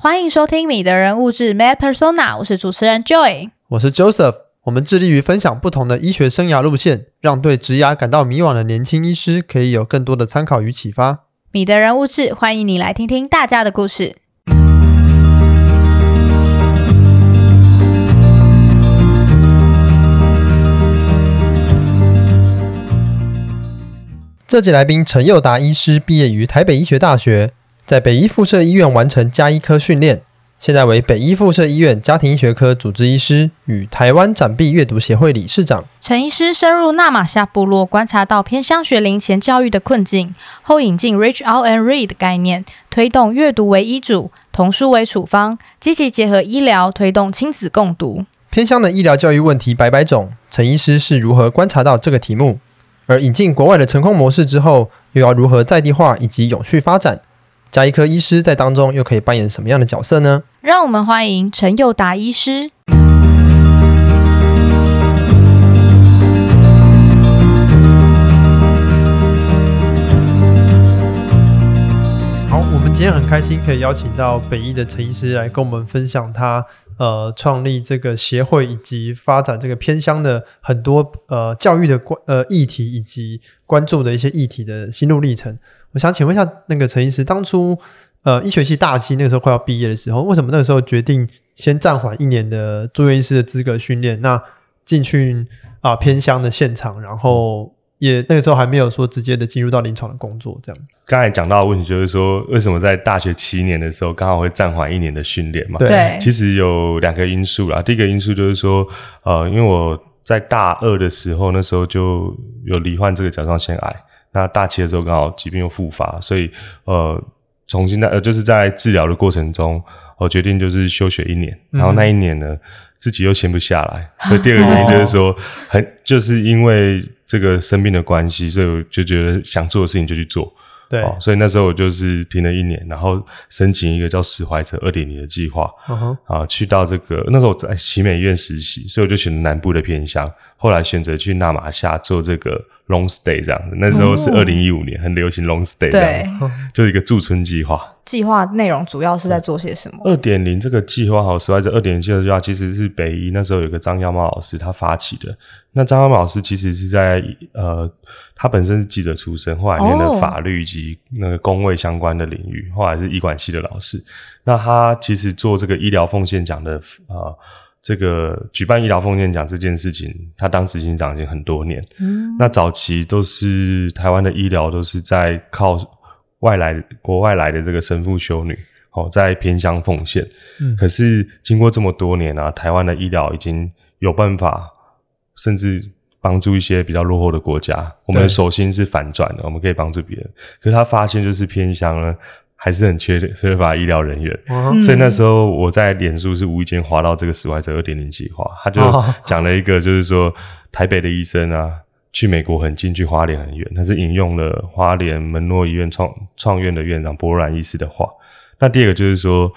欢迎收听《米的人物志 Med Persona》，我是主持人 Joy，我是 Joseph。我们致力于分享不同的医学生涯路线，让对职涯感到迷惘的年轻医师可以有更多的参考与启发。米的人物志，欢迎你来听听大家的故事。这集来宾陈佑达医师毕业于台北医学大学，在北医附设医院完成家医科训练，现在为北医附设医院家庭医学科主治医师与台湾展臂阅读协会理事长。陈医师深入纳玛夏部落，观察到偏乡学龄前教育的困境，后引进 Reach Out and Read 的概念，推动阅读为医嘱，童书为处方，积极结合医疗，推动亲子共读。偏乡的医疗教育问题百百种，陈医师是如何观察到这个题目？而引进国外的成功模式之后，又要如何在地化以及永续发展？家医科医师在当中又可以扮演什么样的角色呢？让我们欢迎陈佑达医师。好，我们今天很开心可以邀请到北医的陈医师来跟我们分享他。呃，创立这个协会以及发展这个偏乡的很多呃教育的关呃议题以及关注的一些议题的心路历程。我想请问一下，那个陈医师，当初呃医学系大七那个时候快要毕业的时候，为什么那个时候决定先暂缓一年的住院医师的资格训练，那进去啊、呃、偏乡的现场，然后？也那个时候还没有说直接的进入到临床的工作，这样。刚才讲到的问题就是说，为什么在大学七年的时候刚好会暂缓一年的训练嘛？对，其实有两个因素啦。第一个因素就是说，呃，因为我在大二的时候，那时候就有罹患这个甲状腺癌，那大七的时候刚好疾病又复发，所以呃，重新在呃就是在治疗的过程中，我决定就是休学一年，然后那一年呢。嗯自己又闲不下来，所以第二个原因就是说，很就是因为这个生病的关系，所以我就觉得想做的事情就去做。对，所以那时候我就是停了一年，然后申请一个叫“史怀者二点零”的计划，啊，去到这个那时候我在奇美医院实习，所以我就选了南部的偏乡，后来选择去纳玛夏做这个 long stay 这样子。那时候是二零一五年，很流行 long stay 这样子，就是一个驻村计划。计划内容主要是在做些什么？二点零这个计划，好，实在是二点零计划其实是北医那时候有个张耀茂老师他发起的。那张耀茂老师其实是在呃，他本身是记者出身，后来念了法律及那个工位相关的领域，后来是医管系的老师。那他其实做这个医疗奉献奖的呃，这个举办医疗奉献奖这件事情，他当执行长已经很多年。嗯，那早期都是台湾的医疗都是在靠。外来国外来的这个神父修女，哦，在偏乡奉献。嗯，可是经过这么多年啊，台湾的医疗已经有办法，甚至帮助一些比较落后的国家。我们的手心是反转的，我们可以帮助别人。可是他发现，就是偏乡呢，还是很缺缺乏医疗人员。嗯，所以那时候我在脸书是无意间滑到这个史怀者二点零计划，他就讲了一个，就是说台北的医生啊。去美国很近，去花莲很远。他是引用了花莲门诺医院创创院的院长博兰医师的话。那第二个就是说，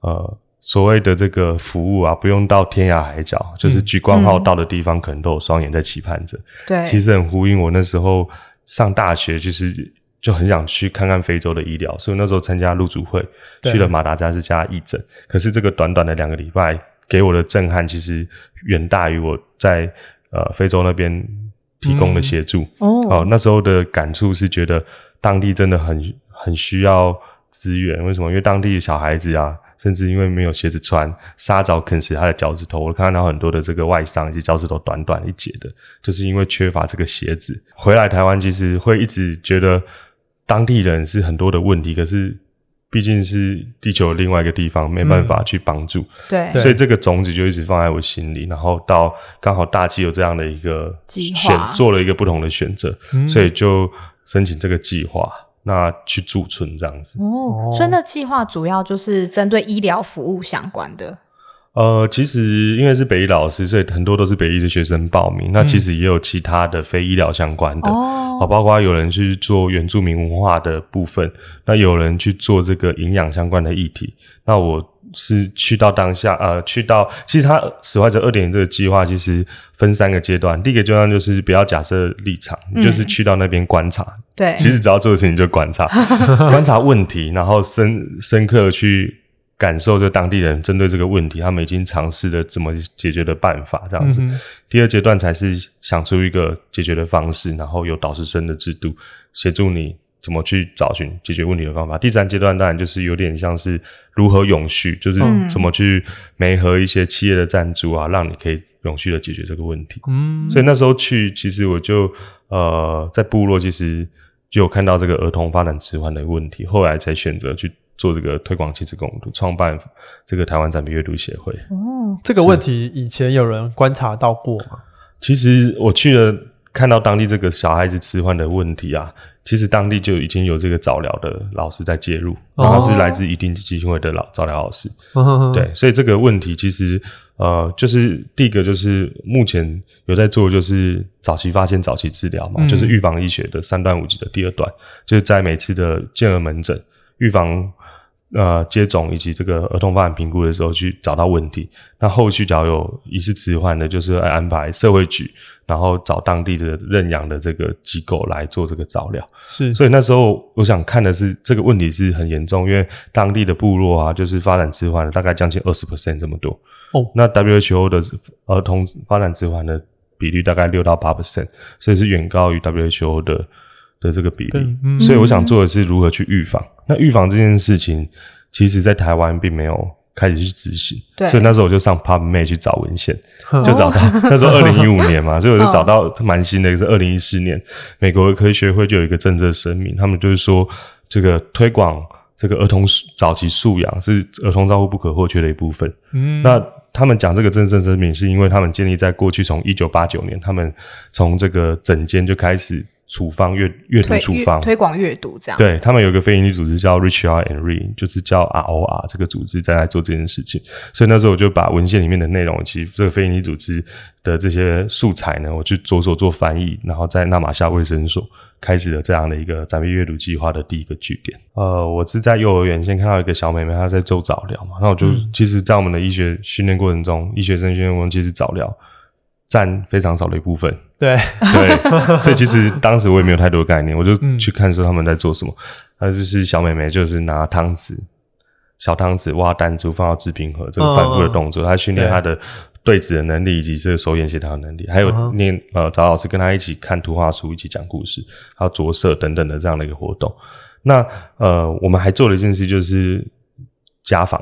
呃，所谓的这个服务啊，不用到天涯海角，就是举光号到的地方，可能都有双眼在期盼着。对、嗯，其实很呼应我那时候上大学，其实就很想去看看非洲的医疗，所以那时候参加路主会，去了马达加斯加义诊。可是这个短短的两个礼拜，给我的震撼其实远大于我在呃非洲那边。提供的协助、嗯、哦，那时候的感触是觉得当地真的很很需要资源。为什么？因为当地的小孩子啊，甚至因为没有鞋子穿，沙蚤啃食他的脚趾头。我看到很多的这个外伤，以及脚趾头短短一截的，就是因为缺乏这个鞋子。回来台湾，其实会一直觉得当地人是很多的问题，可是。毕竟是地球的另外一个地方，没办法去帮助，嗯，对，所以这个种子就一直放在我心里。然后到刚好大气有这样的一个选，做了一个不同的选择，嗯，所以就申请这个计划，那去驻村这样子。哦，所以那计划主要就是针对医疗服务相关的。呃，其实因为是北医老师，所以很多都是北医的学生报名。那其实也有其他的非医疗相关的。哦好，包括有人去做原住民文化的部分，那有人去做这个营养相关的议题。那我是去到当下，呃，去到其实他史怀哲二点零这个计划，其实分三个阶段。第一个阶段就是不要假设立场，嗯，就是去到那边观察。对，其实只要做的事情就观察，观察问题，然后深深刻去感受这当地人针对这个问题，他们已经尝试了怎么解决的办法，这样子。嗯、第二阶段才是想出一个解决的方式，然后有导师生的制度协助你怎么去找寻解决问题的方法。第三阶段当然就是有点像是如何永续，就是怎么去媒合一些企业的赞助啊，让你可以永续的解决这个问题。嗯，所以那时候去，其实我就呃在部落，其实就有看到这个儿童发展迟缓的问题，后来才选择去。做这个推广亲子共读，创办这个台湾展笔阅读协会。哦，这个问题以前有人观察到过吗？其实我去了，看到当地这个小孩子迟缓的问题啊，其实当地就已经有这个早疗的老师在介入，然后是来自一定基金会的老早疗老师。哦、对，所以这个问题其实呃，就是第一个就是目前有在做，就是早期发现、早期治疗嘛，嗯、就是预防医学的三段五级的第二段，就是在每次的健儿门诊预防。呃，接种以及这个儿童发展评估的时候，去找到问题。那后续只要有疑似迟缓的，就是来安排社会局，然后找当地的认养的这个机构来做这个照料。是，所以那时候我想看的是这个问题是很严重，因为当地的部落啊，就是发展迟缓了大概将近二十 percent 这么多。哦，那 WHO 的儿童发展迟缓的比率大概六到八 percent，所以是远高于 WHO 的。的这个比例，嗯、所以我想做的是如何去预防。嗯、那预防这件事情，其实在台湾并没有开始去执行，对所以那时候我就上 PubMed 去找文献，哦、就找到 那时候二零一五年嘛，所以我就找到蛮新的，是二零一四年，美国的科学会就有一个政策声明，他们就是说这个推广这个儿童早期素养是儿童照护不可或缺的一部分。嗯，那他们讲这个政策声明，是因为他们建立在过去从一九八九年，他们从这个整间就开始。处方阅阅读处方推广阅读这样，对他们有一个非营利组织叫 Reach Out and Read，就是叫 ROR 这个组织在来做这件事情。所以那时候我就把文献里面的内容，其实这个非营利组织的这些素材呢，我去着手做翻译，然后在纳玛夏卫生所开始了这样的一个展笔阅读计划的第一个据点。呃，我是在幼儿园先看到一个小妹妹她在做早疗嘛，那我就、嗯、其实，在我们的医学训练过程中，医学生训练过程中，其实早疗。占非常少的一部分，对。对，所以其实当时我也没有太多概念，我就去看说他们在做什么。那、嗯、就是小妹妹，就是拿汤匙、小汤匙挖弹珠放到制品盒，这个反复的动作，她训练她的对子的能力以及这个手眼协调的能力，还有念呃找老师跟他一起看图画书，一起讲故事，还有着色等等的这样的一个活动。那呃，我们还做了一件事，就是家访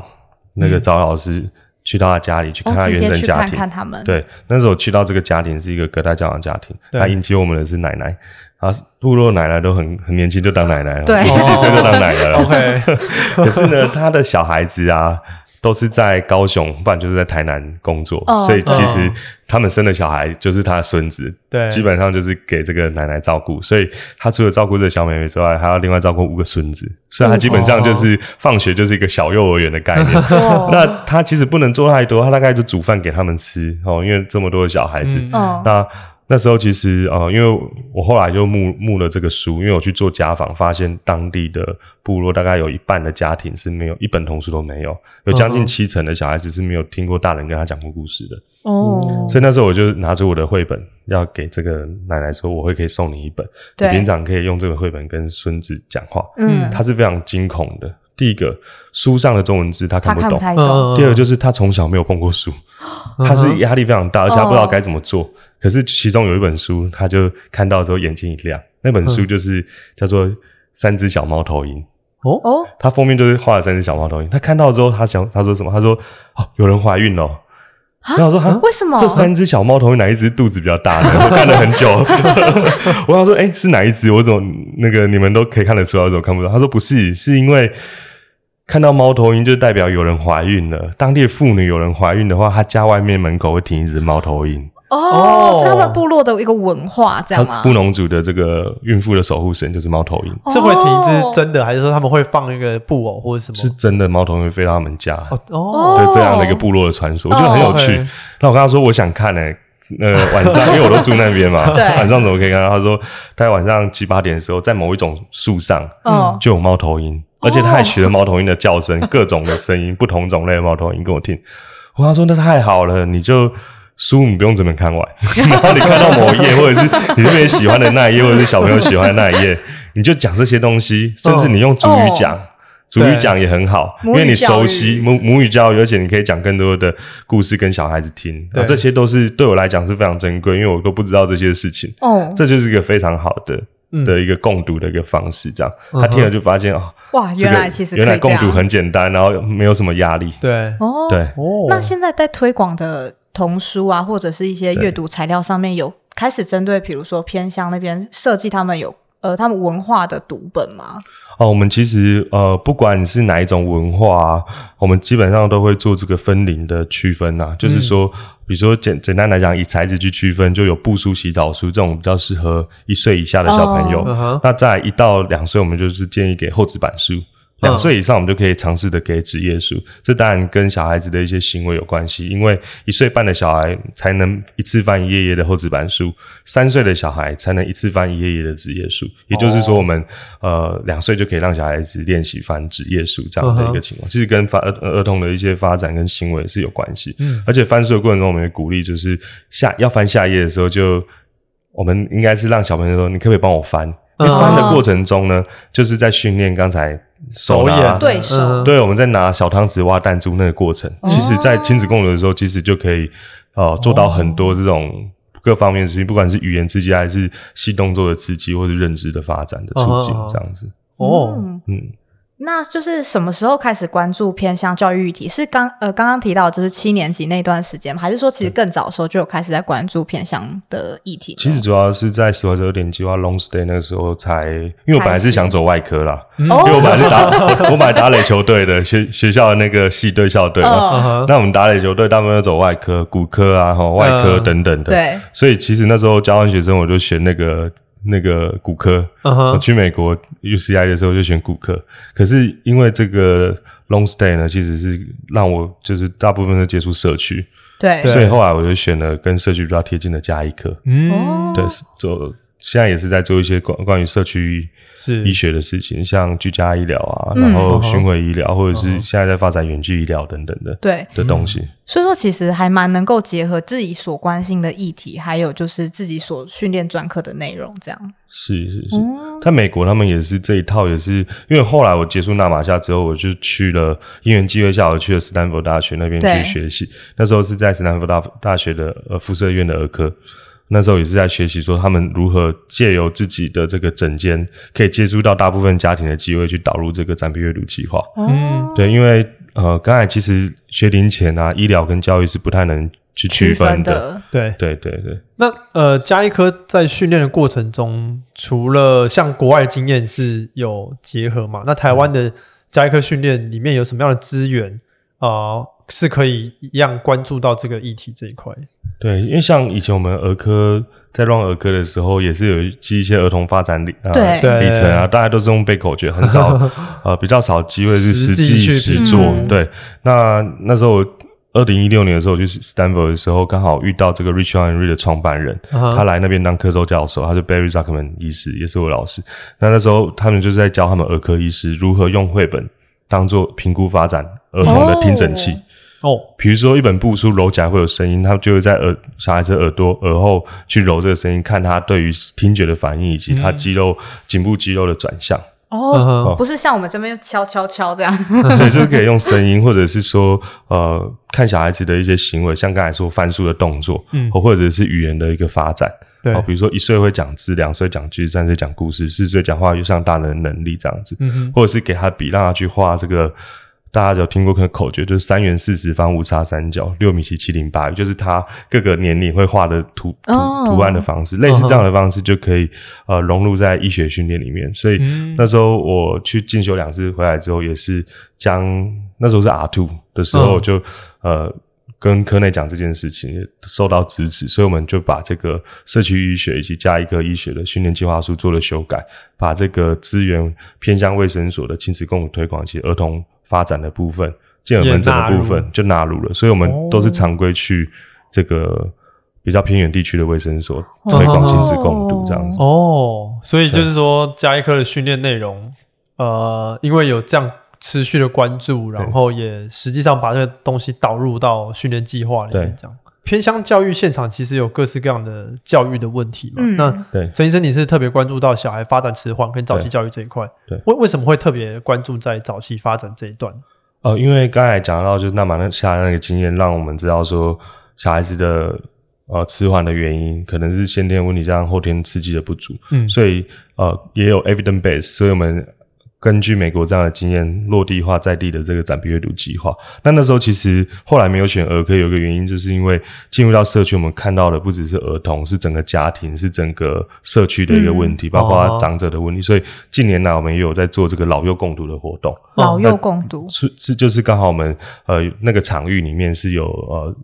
那个找老师。去到他家里去看他原生家庭，看看他们。对，那时候去到这个家庭是一个隔代教养家庭，他迎接我们的是奶奶，啊，部落奶奶都很很年轻就当奶奶了，五十几岁就当奶奶了。OK，可是呢，他的小孩子啊。都是在高雄，不然就是在台南工作，哦、所以其实他们生的小孩就是他的孙子，对，基本上就是给这个奶奶照顾，所以他除了照顾这个小妹妹之外，还要另外照顾五个孙子，所以他基本上就是放学就是一个小幼儿园的概念。哦、那他其实不能做太多，他大概就煮饭给他们吃哦，因为这么多的小孩子，嗯、那。那时候其实呃，因为我后来就募募了这个书，因为我去做家访，发现当地的部落大概有一半的家庭是没有一本童书都没有，有将近七成的小孩子是没有听过大人跟他讲过故事的。哦，所以那时候我就拿着我的绘本，要给这个奶奶说，我会可以送你一本，对你平常可以用这个绘本跟孙子讲话。嗯，他是非常惊恐的。第一个，书上的中文字他看不懂；不懂，第二个就是他从小没有碰过书，他是压力非常大，而且他不知道该怎么做。可是其中有一本书，他就看到之后眼睛一亮，那本书就是叫做《三只小猫头鹰》哦哦，他封面就是画了三只小猫头鹰。他看到之后，他想他说什么？他说哦，有人怀孕了。然后我说啊，为什么这三只小猫头鹰哪一只肚子比较大呢？我看了很久，我想说，哎，是哪一只？我怎么那个你们都可以看得出来，我怎么看不到？他说不是，是因为看到猫头鹰就代表有人怀孕了。当地妇女有人怀孕的话，她家外面门口会停一只猫头鹰。哦，是他们部落的一个文化，这样吗？布农族的这个孕妇的守护神就是猫头鹰，是会停一只真的，还是说他们会放一个布偶或者什么？是真的猫头鹰会飞到他们家哦，对，这样的一个部落的传说，我觉得很有趣。那我跟他说我想看呢，呃，晚上 因为我都住那边嘛，晚上怎么可以看到？他说大概晚上七八点的时候，在某一种树上，嗯，就有猫头鹰，而且他还学了猫头鹰的叫声，各种的声音，不同种类的猫头鹰给我听。我跟他说那太好了，你就。书你不用整本看完，然后你看到某一页，或者是你特别喜欢的那一页，或者是小朋友喜欢的那一页，你就讲这些东西，甚至你用主语讲，主语讲也很好，因为你熟悉母母语教育，而且你可以讲更多的故事跟小孩子听，对，这些都是对我来讲是非常珍贵，因为我都不知道这些事情。哦，这就是一个非常好的、嗯、的一个共读的一个方式，这样、嗯、他听了就发现哦，哇，原来其实原来共读很简单，然后没有什么压力。对，哦，对，哦，那现在在推广的童书啊，或者是一些阅读材料上面有开始针对，比如说偏乡那边设计，他们有呃他们文化的读本吗？哦，我们其实呃，不管你是哪一种文化啊，我们基本上都会做这个分龄的区分呐、啊。就是说，比如说简简单来讲，以材质去区分，就有布书、洗澡书这种比较适合一岁以下的小朋友。哦、那在一到两岁，我们就是建议给厚纸板书。两岁以上，我们就可以尝试的给纸页书。这当然跟小孩子的一些行为有关系，因为一岁半的小孩才能一次翻一页页的厚纸板书，三岁的小孩才能一次翻一页页的纸页书。也就是说，我们呃两岁就可以让小孩子练习翻纸页书这样的一个情况，其实跟发儿儿童的一些发展跟行为是有关系。嗯，而且翻书的过程中，我们也鼓励就是下要翻下页的时候，就我们应该是让小朋友说：“你可不可以帮我翻？”因为翻的过程中呢，就是在训练刚才。手眼。对手，对，我们在拿小汤匙挖弹珠那个过程，其实，在亲子共读的时候，其实就可以呃做到很多这种各方面的事情，不管是语言刺激，还是细动作的刺激，或是认知的发展的促进，这样子。哦，嗯。那就是什么时候开始关注偏向教育议题？是刚呃刚刚提到就是七年级那段时间吗？还是说其实更早的时候就有开始在关注偏向的议题？其实主要是在史怀哲二点计划 Long Stay 那个时候才，因为我本来是想走外科啦，因为我本来是打 我本来打垒球队的学学校的那个系队校队嘛。哦、那我们打垒球队大部分都走外科、骨科啊、哈外科等等的。对，所以其实那时候教完学生我就选那个。那个骨科，uh huh. 我去美国 UCI 的时候就选骨科，可是因为这个 long stay 呢，其实是让我就是大部分都接触社区，对，所以后来我就选了跟社区比较贴近的加医科，嗯，对，做现在也是在做一些关关于社区。是医学的事情，像居家医疗啊，嗯、然后巡回医疗，嗯、或者是现在在发展远距医疗等等的，对的东西。所以说，其实还蛮能够结合自己所关心的议题，还有就是自己所训练专科的内容，这样。是是是，嗯、在美国他们也是这一套，也是因为后来我结束纳玛夏之后，我就去了因缘机会下，我去了斯坦福大学那边去学习。那时候是在斯坦福大大学的呃辐射院的儿科。那时候也是在学习说他们如何借由自己的这个整间，可以接触到大部分家庭的机会，去导入这个展品阅读计划。嗯，对，因为呃，刚才其实学龄前啊，医疗跟教育是不太能去区分的。分的对，对，对，对。那呃，家医科在训练的过程中，除了像国外经验是有结合嘛？那台湾的家医科训练里面有什么样的资源啊、呃，是可以一样关注到这个议题这一块？对，因为像以前我们儿科在 run 儿科的时候，也是有记一些儿童发展里呃里程啊，大家都是用背口诀，很少 呃比较少机会是实际实做。嗯、对，那那时候二零一六年的时候，就是 Stanford 的时候，刚好遇到这个 Richard Henry 的创办人，他来那边当客座教授，他是 Barry Zuckerman 医师，也是我老师。那那时候他们就是在教他们儿科医师如何用绘本当做评估发展儿童的听诊器。哦哦，比如说一本布书揉起来会有声音，他就会在耳小孩子耳朵耳后去揉这个声音，看他对于听觉的反应以及他肌肉颈、嗯、部肌肉的转向。哦，哦不是像我们这边敲敲敲这样。对，就是可以用声音，或者是说呃看小孩子的一些行为，像刚才说翻书的动作，嗯，或者是语言的一个发展。对，比如说一岁会讲字，两岁讲句，三岁讲故事，四岁讲话又像大人的能力这样子，嗯哼，或者是给他笔，让他去画这个。大家有听过可能口诀，就是三元四十方，五差三角，六米七七零八，就是他各个年龄会画的图图图案的方式，类似这样的方式就可以呃融入在医学训练里面。所以那时候我去进修两次回来之后，也是将那时候是 R two 的时候就呃跟科内讲这件事情，受到支持，所以我们就把这个社区医学以及加医科医学的训练计划书做了修改，把这个资源偏向卫生所的亲子共读推广及儿童。发展的部分，健儿门诊的部分就纳入了，所以我们都是常规去这个比较偏远地区的卫生所推广亲子共读这样子。哦，所以就是说，加医科的训练内容，呃，因为有这样持续的关注，然后也实际上把这个东西导入到训练计划里面，这样。偏向教育现场其实有各式各样的教育的问题嘛。嗯、那对陈医生，你是特别关注到小孩发展迟缓跟早期教育这一块，对，为为什么会特别关注在早期发展这一段？哦、呃，因为刚才讲到就是那玛夏那个经验，让我们知道说小孩子的呃迟缓的原因可能是先天问题加上后天刺激的不足，嗯，所以呃也有 evidence base，所以我们。根据美国这样的经验，落地化在地的这个展臂阅读计划，那那时候其实后来没有选儿科，有一个原因，就是因为进入到社区，我们看到的不只是儿童，是整个家庭，是整个社区的一个问题，嗯、包括长者的问题。哦、所以近年来，我们也有在做这个老幼共读的活动。老幼共读是是，就是刚好我们呃那个场域里面是有呃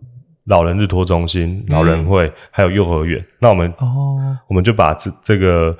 老人日托中心、老人会，嗯、还有幼儿园。那我们哦，我们就把这这个。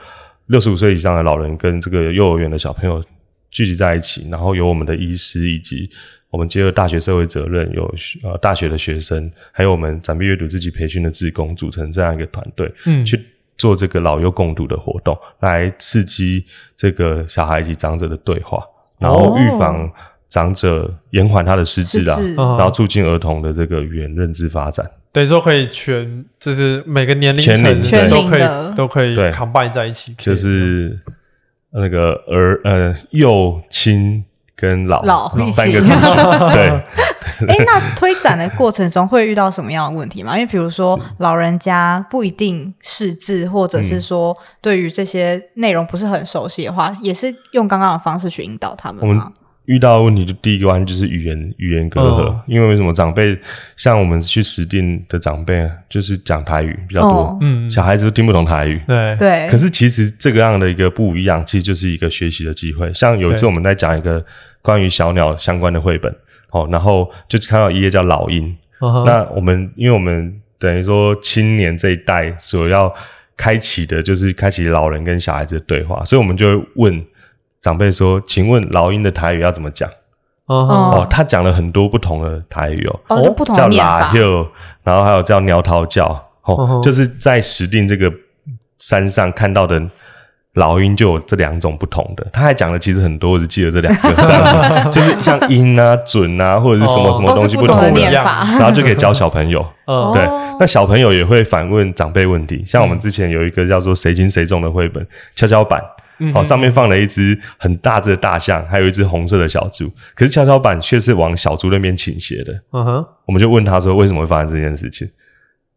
六十五岁以上的老人跟这个幼儿园的小朋友聚集在一起，然后有我们的医师以及我们结合大学社会责任，有呃大学的学生，还有我们展臂阅读自己培训的志工，组成这样一个团队，嗯，去做这个老幼共读的活动，来刺激这个小孩以及长者的对话，然后预防长者延缓他的失智啊，然后促进儿童的这个语言认知发展。等于说可以全，就是每个年龄层都可以都可以 combine 在一起，就是那个儿呃幼青跟老老三个族群。对，哎，那推展的过程中会遇到什么样的问题吗？因为比如说老人家不一定识字，或者是说对于这些内容不是很熟悉的话，也是用刚刚的方式去引导他们吗？遇到的问题就第一个关就是语言语言隔阂，哦、因为为什么长辈像我们去实定的长辈就是讲台语比较多，嗯、哦，小孩子都听不懂台语，对。对。可是其实这个样的一个不一样，其实就是一个学习的机会。像有一次我们在讲一个关于小鸟相关的绘本，哦，然后就看到一页叫老鹰，哦、那我们因为我们等于说青年这一代所要开启的就是开启老人跟小孩子的对话，所以我们就会问。长辈说：“请问老鹰的台语要怎么讲？”哦，哦，他讲了很多不同的台语哦，哦，不同的念法，然后还有叫鸟涛叫，哦，哦。就是在石碇这个山上看到的老鹰就有这两种不同的。他还讲了其实很多，我只记得这两个，这样子，就是像音啊、准啊，或者是什么什么东西不同的念法，然后就可以教小朋友。哦，对，那小朋友也会反问长辈问题，像我们之前有一个叫做《谁轻谁重》的绘本，跷跷板。好，上面放了一只很大只的大象，还有一只红色的小猪。可是跷跷板却是往小猪那边倾斜的。嗯哼，我们就问他说，为什么会发生这件事情？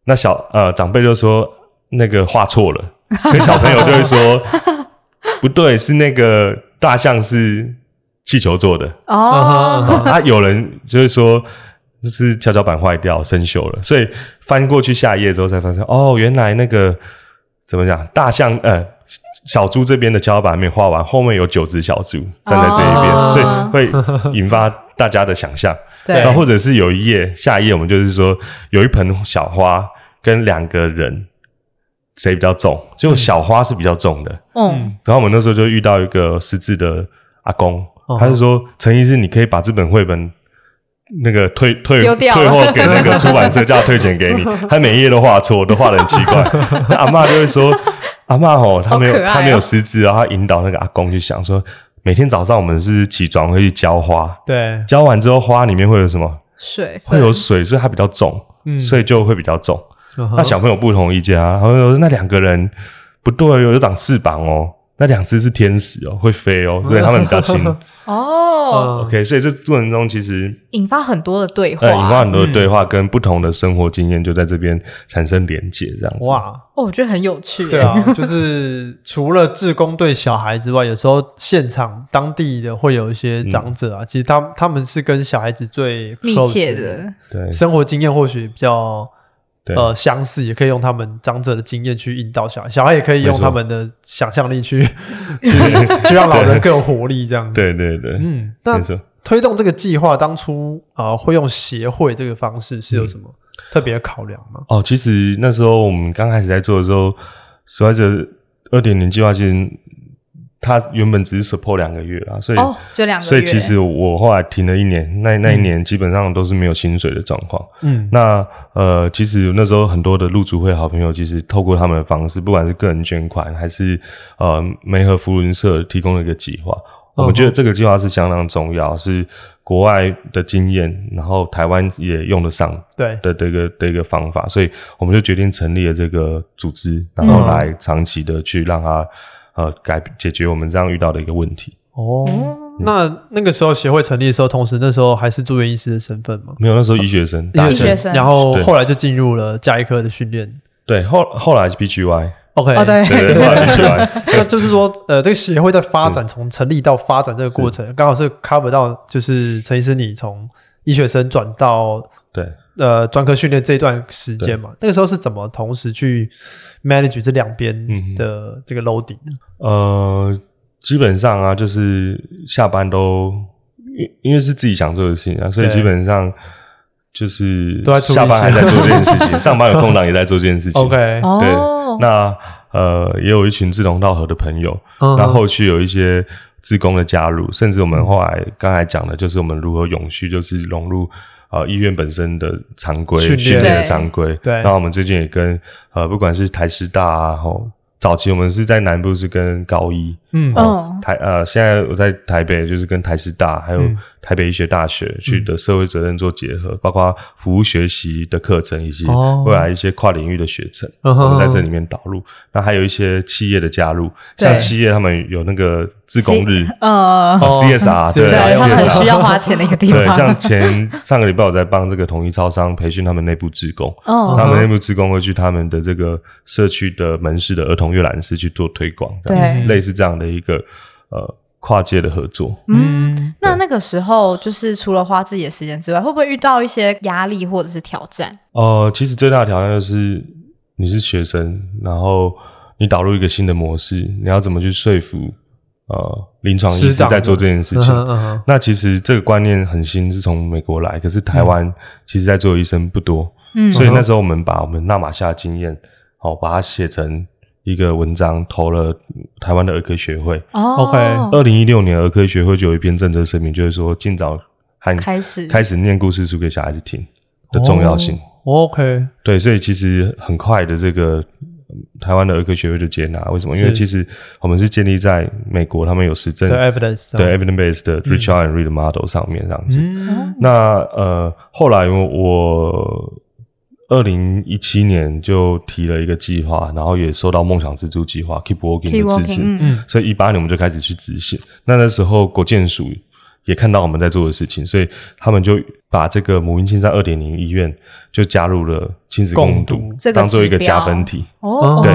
那小呃长辈就说那个画错了，可小朋友就会说 不对，是那个大象是气球做的。哦，他有人就会说是跷跷板坏掉生锈了，所以翻过去下一页之后才发现，哦，原来那个怎么讲，大象呃。小猪这边的跷跷板还没画完，后面有九只小猪站在这一边，哦、所以会引发大家的想象。对，然后或者是有一页，下一页我们就是说有一盆小花跟两个人，谁比较重？结果小花是比较重的。嗯，然后我们那时候就遇到一个失智的阿公，嗯、他就说：“陈医师，你可以把这本绘本那个退退退货给那个出版社，叫他退钱给你。他每一页都画错，都画得很奇怪。那阿嬷就会说。”阿妈吼，他没有，哦、他没有识字，然后他引导那个阿公去想说，每天早上我们是起床会去浇花，对，浇完之后花里面会有什么？水，会有水，所以它比较重，嗯，所以就会比较重。嗯、那小朋友不同意见啊，然后说那两个人不对，有有长翅膀哦。那两只是天使哦，会飞哦，所以他们比较轻哦。OK，所以这过程中其实引发很多的对话，引发很多的对话，跟不同的生活经验就在这边产生连结，这样子。哇，哦，我觉得很有趣。对啊，就是除了志工对小孩之外，有时候现场当地的会有一些长者啊，其实他他们是跟小孩子最密切的，对生活经验或许比较。对呃，相似也可以用他们长者的经验去引导小孩，小孩也可以用他们的想象力去错 去去让老人更有活力，这样。对对对，嗯，那推动这个计划当初啊、呃，会用协会这个方式是有什么特别的考量吗？哦，其实那时候我们刚开始在做的时候，受害者二点零计划其实。他原本只是 support 两个月啊，所以、哦、就两个月，所以其实我后来停了一年，那那一年基本上都是没有薪水的状况。嗯，那呃，其实那时候很多的路竹会好朋友，其实透过他们的方式，不管是个人捐款，还是呃梅和福伦社提供了一个计划，哦、我们觉得这个计划是相当重要，是国外的经验，然后台湾也用得上对。的这个的一个方法，所以我们就决定成立了这个组织，然后来长期的去让它呃改解决我们这样遇到的一个问题。哦，那那个时候协会成立的时候，同时那时候还是住院医师的身份吗？没有，那时候医学生，医学生，然后后来就进入了加医科的训练。对，后后来是 PGY。OK，哦对，对，对，后来 PGY。那就是说，呃，这个协会在发展，从成立到发展这个过程，刚好是 cover 到，就是陈医师你从医学生转到对呃专科训练这一段时间嘛？那个时候是怎么同时去 manage 这两边的这个 loading 呢？呃。基本上啊，就是下班都因因为是自己想做的事情啊，所以基本上就是下班还在做这件事情，上班有空档也在做这件事情。OK，对，那呃也有一群志同道合的朋友，那后续有一些志工的加入，甚至我们后来刚才讲的就是我们如何永续，就是融入呃医院本身的常规训练的常规。对，那我们最近也跟呃不管是台师大啊，吼。早期我们是在南部是跟高医，嗯，台呃，现在我在台北就是跟台师大还有台北医学大学去的社会责任做结合，包括服务学习的课程以及未来一些跨领域的学程，我们在这里面导入。那还有一些企业的加入，像企业他们有那个自工日，呃，CSR，对，他们很需要花钱的一个地方。对，像前上个礼拜我在帮这个统一超商培训他们内部职工，哦，他们内部职工会去他们的这个社区的门市的儿童阅览室去做推广，对，类似这样的一个呃跨界的合作。嗯，那那个时候就是除了花自己的时间之外，会不会遇到一些压力或者是挑战？呃，其实最大的挑战就是。你是学生，然后你导入一个新的模式，你要怎么去说服呃临床医师在做这件事情？嗯嗯、那其实这个观念很新，是从美国来，可是台湾其实在做的医生不多，嗯，所以那时候我们把我们纳玛夏的经验，好、哦、把它写成一个文章，投了台湾的儿科学会。哦，OK，二零一六年儿科学会就有一篇政策声明，就是说尽早开始开始念故事书给小孩子听的重要性。哦 OK，对，所以其实很快的，这个台湾的儿科学会就接纳。为什么？因为其实我们是建立在美国，他们有实证对 evidence 对 evidence based 的 Richard and Reid model 上面这样子。嗯、那呃，后来我二零一七年就提了一个计划，然后也受到梦想之珠计划 Keep Working 的支持，嗯，所以一八年我们就开始去执行。那那时候国建署也看到我们在做的事情，所以他们就把这个母婴青山二点零医院就加入了亲子共读，当做一个加分题。哦，对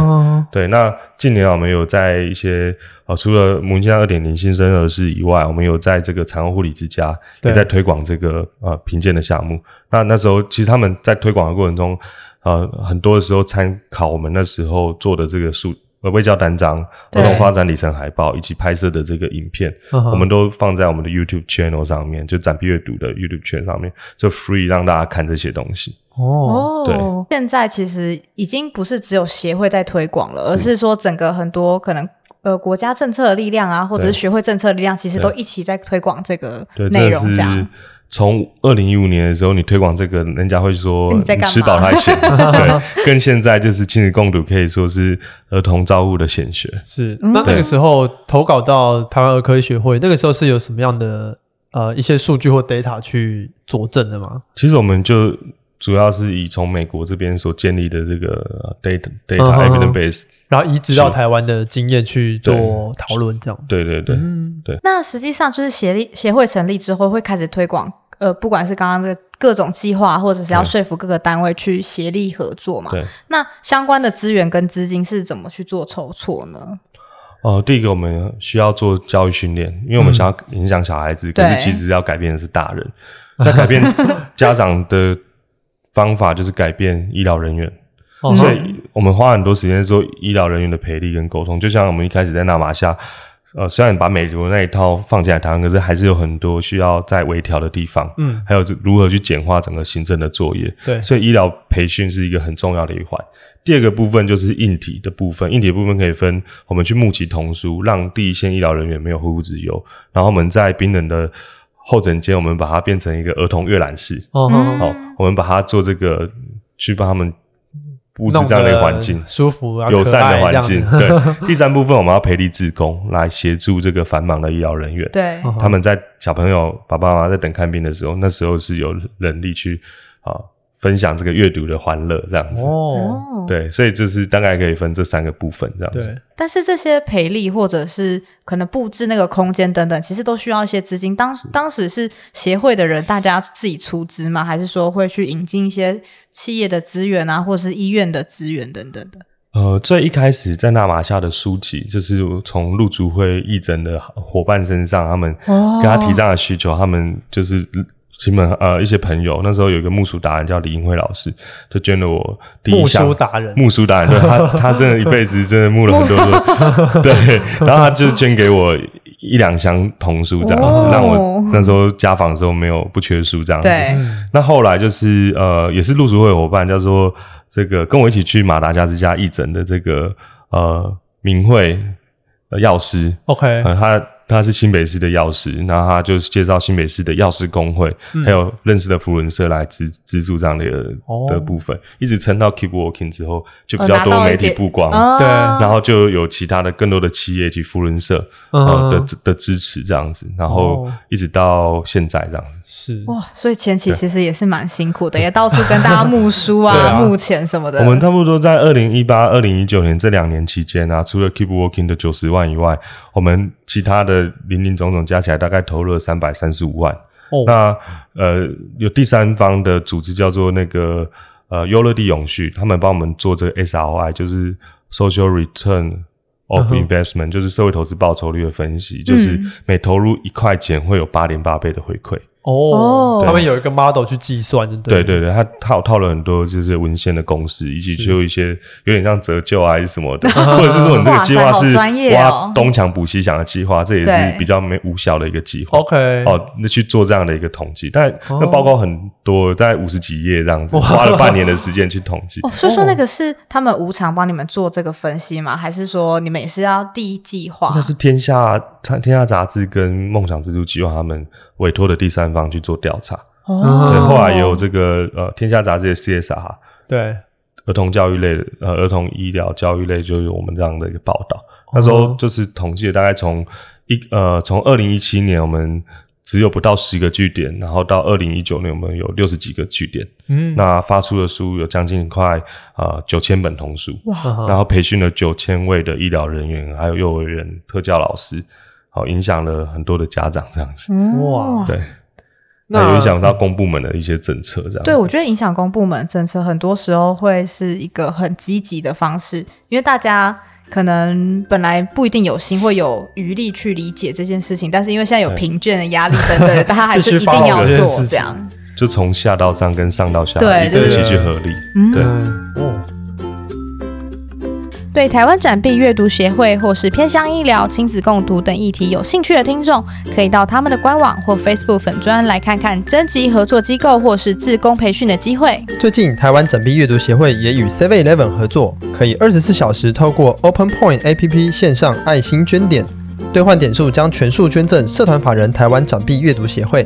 对。那近年我们有在一些呃，除了母婴青山二点零新生儿室以外，我们有在这个产后护理之家也在推广这个呃评鉴的项目。那那时候其实他们在推广的过程中，呃，很多的时候参考我们那时候做的这个数。呃，微教单张、儿童发展里程海报以及拍摄的这个影片，我们都放在我们的 YouTube channel 上面，就展臂阅读的 YouTube channel 上面，就 free 让大家看这些东西。哦，对，现在其实已经不是只有协会在推广了，而是说整个很多可能呃国家政策的力量啊，或者是学会政策的力量，其实都一起在推广这个内容，这样。从二零一五年的时候，你推广这个，人家会说你吃饱太闲，对，跟现在就是亲子共读可以说是儿童照护的显学。是，那那个时候投稿到台湾儿科医学会，那个时候是有什么样的呃一些数据或 data 去佐证的吗？其实我们就主要是以从美国这边所建立的这个 data data evidence base，然后移植到台湾的经验去做讨论，这样。对对对，嗯，对。那实际上就是协力协会成立之后，会开始推广。呃，不管是刚刚的各种计划，或者是要说服各个单位去协力合作嘛，对。那相关的资源跟资金是怎么去做筹措呢？哦、呃，第一个我们需要做教育训练，因为我们想要影响小孩子，嗯、可是其实要改变的是大人。那改变家长的方法就是改变医疗人员，所以我们花很多时间做医疗人员的培力跟沟通。就像我们一开始在纳马夏。呃，虽然把美国那一套放进来谈，可是还是有很多需要再微调的地方。嗯，还有如何去简化整个行政的作业。对，所以医疗培训是一个很重要的一环。第二个部分就是硬体的部分，硬体的部分可以分我们去募集童书，让第一线医疗人员没有后顾之忧。然后我们在冰冷的候诊间，我们把它变成一个儿童阅览室。哦，好，我们把它做这个去帮他们布置这样的一个环境，舒服啊，友善的环境。对，第三部分我们要培力志工来协助这个繁忙的医疗人员。对，他们在小朋友爸爸妈妈在等看病的时候，那时候是有人力去啊。分享这个阅读的欢乐，这样子哦，对，所以就是大概可以分这三个部分这样子。但是这些赔利或者是可能布置那个空间等等，其实都需要一些资金。当当时是协会的人大家自己出资吗？还是说会去引进一些企业的资源啊，或者是医院的资源等等的？呃，最一开始在纳玛夏的书籍，就是从陆竹会义诊的伙伴身上，他们跟他提这样的需求，哦、他们就是。基本呃，一些朋友那时候有一个木书达人叫李英辉老师，就捐了我第一箱木书达人，木书达人，对他 他真的一辈子真的木了很多书，对，然后他就捐给我一两箱童书这样子，哦、让我那时候家访的时候没有不缺书这样子。那后来就是呃，也是陆书会伙伴，叫做这个跟我一起去马达加斯加义诊的这个呃明慧呃药师，OK，呃他。他是新北市的药师，然后他就是介绍新北市的药师工会，嗯、还有认识的福伦社来资资助这样的一的部分，一直撑到 Keep Working 之后，就比较多媒体曝光，对，然后就有其他的更多的企业及福伦社呃的的支持这样子，然后一直到现在这样子。是。哇，所以前期其实也是蛮辛苦的，也到处跟大家募书啊、啊。募钱什么的。我们差不多在二零一八、二零一九年这两年期间啊，除了 Keep Working 的九十万以外，我们其他的林林总总加起来大概投入了三百三十五万。哦，那呃，有第三方的组织叫做那个呃优乐地永续，他们帮我们做这个 SROI，就是 Social Return of Investment，、嗯、就是社会投资报酬率的分析，就是每投入一块钱会有八点八倍的回馈。哦，他们有一个 model 去计算，对对对，他套套了很多就是文献的公式，以及就一些有点像折旧啊还是什么的，或者是说你这个计划是挖东墙补西墙的计划，这也是比较没无效的一个计划。OK，哦，那去做这样的一个统计，但那报告很多，大概五十几页这样子，花了半年的时间去统计。哦，所以说那个是他们无偿帮你们做这个分析吗？还是说你们也是要第一计划？那是天下天下杂志跟梦想之都计划他们。委托的第三方去做调查，哦、对，后来也有这个呃《天下杂志》的 CSR，对，儿童教育类的呃儿童医疗教育类就有我们这样的一个报道。哦、那时候就是统计了大概从一呃从二零一七年我们只有不到十个据点，然后到二零一九年我们有六十几个据点，嗯，那发出的书有将近快呃九千本童书，哇，然后培训了九千位的医疗人员，还有幼儿园特教老师。好，影响了很多的家长这样子，哇，对，那影响到公部门的一些政策这样子。对，我觉得影响公部门政策，很多时候会是一个很积极的方式，因为大家可能本来不一定有心，会有余力去理解这件事情，但是因为现在有评卷的压力等等，对大家还是一定要做这样。就从下到上跟上到下，对，一起去合力，对。对台湾展臂阅读协会或是偏乡医疗、亲子共读等议题有兴趣的听众，可以到他们的官网或 Facebook 粉专来看看征集合作机构或是志工培训的机会。最近，台湾展臂阅读协会也与 Seven Eleven 合作，可以二十四小时透过 Open Point APP 线上爱心捐点，兑换点数将全数捐赠社团法人台湾展臂阅读协会，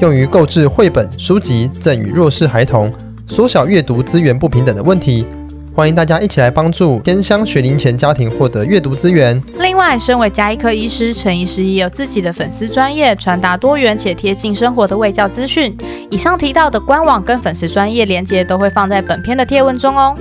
用于购置绘本书籍赠与弱势孩童，缩小阅读资源不平等的问题。欢迎大家一起来帮助偏乡学龄前家庭获得阅读资源。另外，身为家医科医师，陈医师也有自己的粉丝专业，传达多元且贴近生活的卫教资讯。以上提到的官网跟粉丝专业连结都会放在本篇的贴文中哦。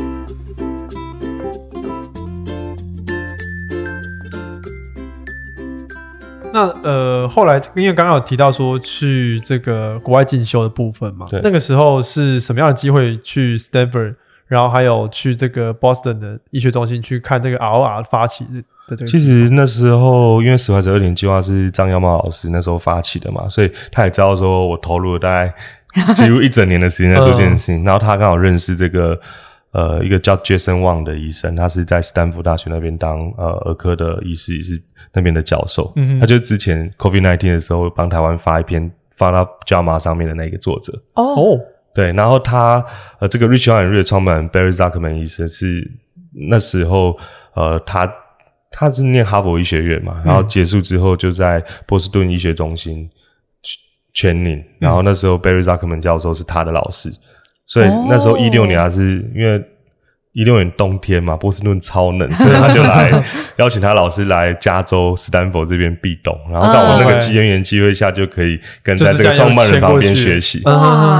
那呃，后来因为刚刚有提到说去这个国外进修的部分嘛，那个时候是什么样的机会去 Stanford？然后还有去这个 Boston 的医学中心去看这个 ROR 发起的这个。其实那时候，因为史怀者二点计划是张耀茂老师那时候发起的嘛，所以他也知道说我投入了大概几乎一整年的时间在做这件事情。然后他刚好认识这个呃一个叫 Jason Wang 的医生，他是在斯坦福大学那边当呃儿科的医师，也是那边的教授。嗯哼，他就之前 COVID nineteen 的时候帮台湾发一篇发到 JAMA 上面的那个作者。哦。Oh. 对，然后他呃，这个 and Read 的创办人 Barry Zuckerman 医生是那时候呃，他他是念哈佛医学院嘛，然后结束之后就在波士顿医学中心 training，然后那时候 Barry Zuckerman 教授是他的老师，所以那时候一六年他是因为一六年冬天嘛，波士顿超冷，所以他就来邀请他老师来加州斯坦福这边壁咚，然后到我那个机缘缘机会下，就可以跟在这个创办人旁边学习。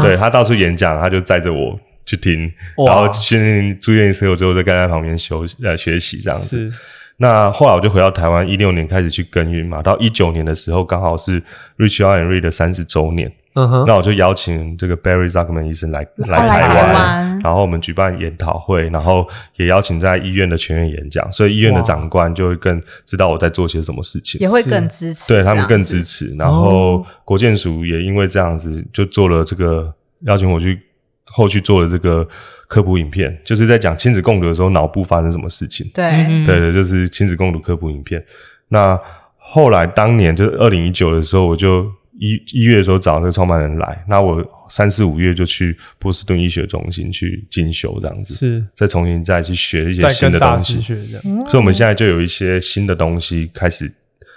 对，他到处演讲，他就载着我去听，然后训练住院医师，我之后就跟在旁边休呃学习这样子。那后来我就回到台湾，一六年开始去耕耘嘛，到一九年的时候，刚好是 Rich Earl and Reed 的三十周年。嗯哼，那我就邀请这个 Barry Zuckerman 医生来来台湾，然后我们举办研讨会，然后也邀请在医院的全员演讲，所以医院的长官就会更知道我在做些什么事情，也会更支持，对他们更支持。然后国建署也因为这样子，就做了这个邀请我去后续做了这个科普影片，就是在讲亲子共读的时候脑部发生什么事情。对，对对，就是亲子共读科普影片。那后来当年就是二零一九的时候，我就。一一月的时候找那个创办人来，那我三四五月就去波士顿医学中心去进修，这样子是再重新再去学一些新的东西，所以我们现在就有一些新的东西开始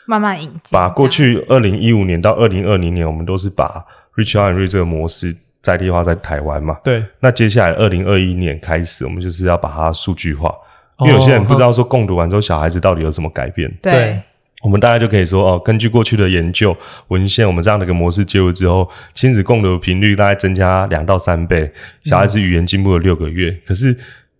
慢慢引进。把过去二零一五年到二零二零年，我们都是把 Rich and Reed 这个模式在地化在台湾嘛。对。那接下来二零二一年开始，我们就是要把它数据化，因为有些人不知道说共读完之后小孩子到底有什么改变。对。我们大概就可以说哦，根据过去的研究文献，我们这样的一个模式介入之后，亲子共读频率大概增加两到三倍，小孩子语言进步了六个月。嗯、可是，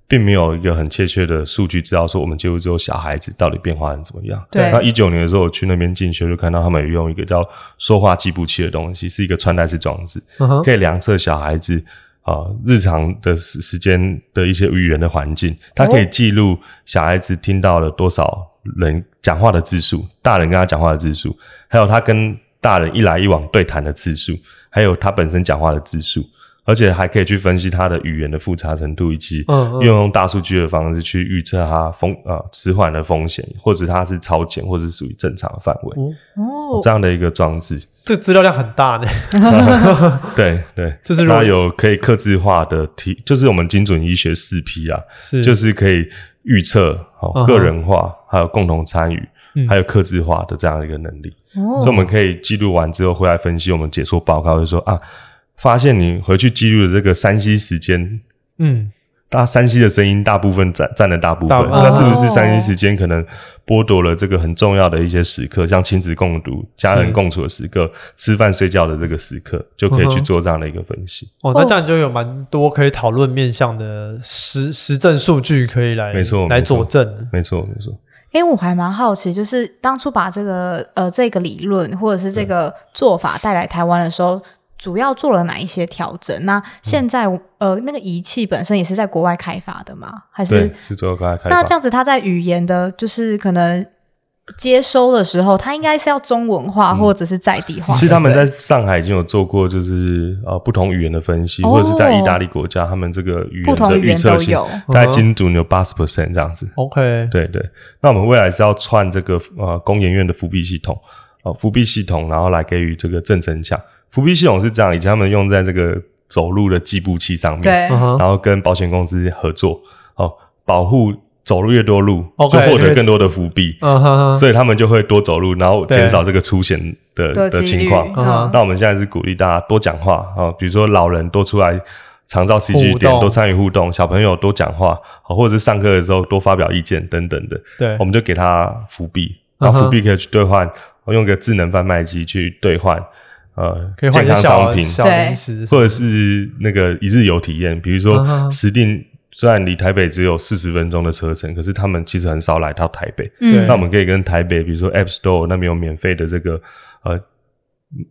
并没有一个很确切的数据知道说我们介入之后，小孩子到底变化成怎么样。对。那一九年的时候，我去那边进修，就看到他们有用一个叫说话计步器的东西，是一个穿戴式装置，嗯、可以量测小孩子啊、呃、日常的时时间的一些语言的环境，它可以记录小孩子听到了多少人讲话的字数，大人跟他讲话的字数，还有他跟大人一来一往对谈的次数，还有他本身讲话的字数，而且还可以去分析他的语言的复杂程度，以及运用大数据的方式去预测他风啊迟缓的风险，或者他是超前，或者是属于正常的范围。哦，这样的一个装置，这资料量很大呢。对 对，这是它有可以克制化的题，就是我们精准医学四 P 啊，是就是可以。预测、好个人化，uh huh. 还有共同参与，嗯、还有克制化的这样一个能力，哦、所以我们可以记录完之后回来分析，我们解说报告就说啊，发现你回去记录的这个山西时间，嗯。大山西的声音大部分占占了大部分，那是不是山西时间可能剥夺了这个很重要的一些时刻，像亲子共读、家人共处的时刻、吃饭睡觉的这个时刻，就可以去做这样的一个分析。哦，那这样就有蛮多可以讨论面向的实实证数据可以来，没错，来佐证。没错，没错。因为我还蛮好奇，就是当初把这个呃这个理论或者是这个做法带来台湾的时候。主要做了哪一些调整？那现在、嗯、呃，那个仪器本身也是在国外开发的吗？还是是做国外开发？那这样子，它在语言的，就是可能接收的时候，它应该是要中文化或者是在地化。其实他们在上海已经有做过，就是呃不同语言的分析，哦、或者是在意大利国家，他们这个语言的预测性大概精准有八十 percent 这样子。OK，对对。那我们未来是要串这个呃工研院的辅币系统，呃辅币系统，然后来给予这个正增强。辅币系统是这样，以前他们用在这个走路的计步器上面，对，然后跟保险公司合作，哦，保护走路越多路，okay, 就获得更多的辅币，嗯哼，所以他们就会多走路，然后减少这个出险的的情况。嗯、那我们现在是鼓励大家多讲话啊、哦，比如说老人多出来常照 CG 点，多参与互动，小朋友多讲话，或者是上课的时候多发表意见等等的，对，我们就给他辅币，然后辅币可以去兑换，我用个智能贩卖机去兑换。呃，可以换健康商品，对，或者是那个一日游体验，比如说石碇，虽然离台北只有四十分钟的车程，可是他们其实很少来到台北。嗯，那我们可以跟台北，比如说 App Store 那边有免费的这个呃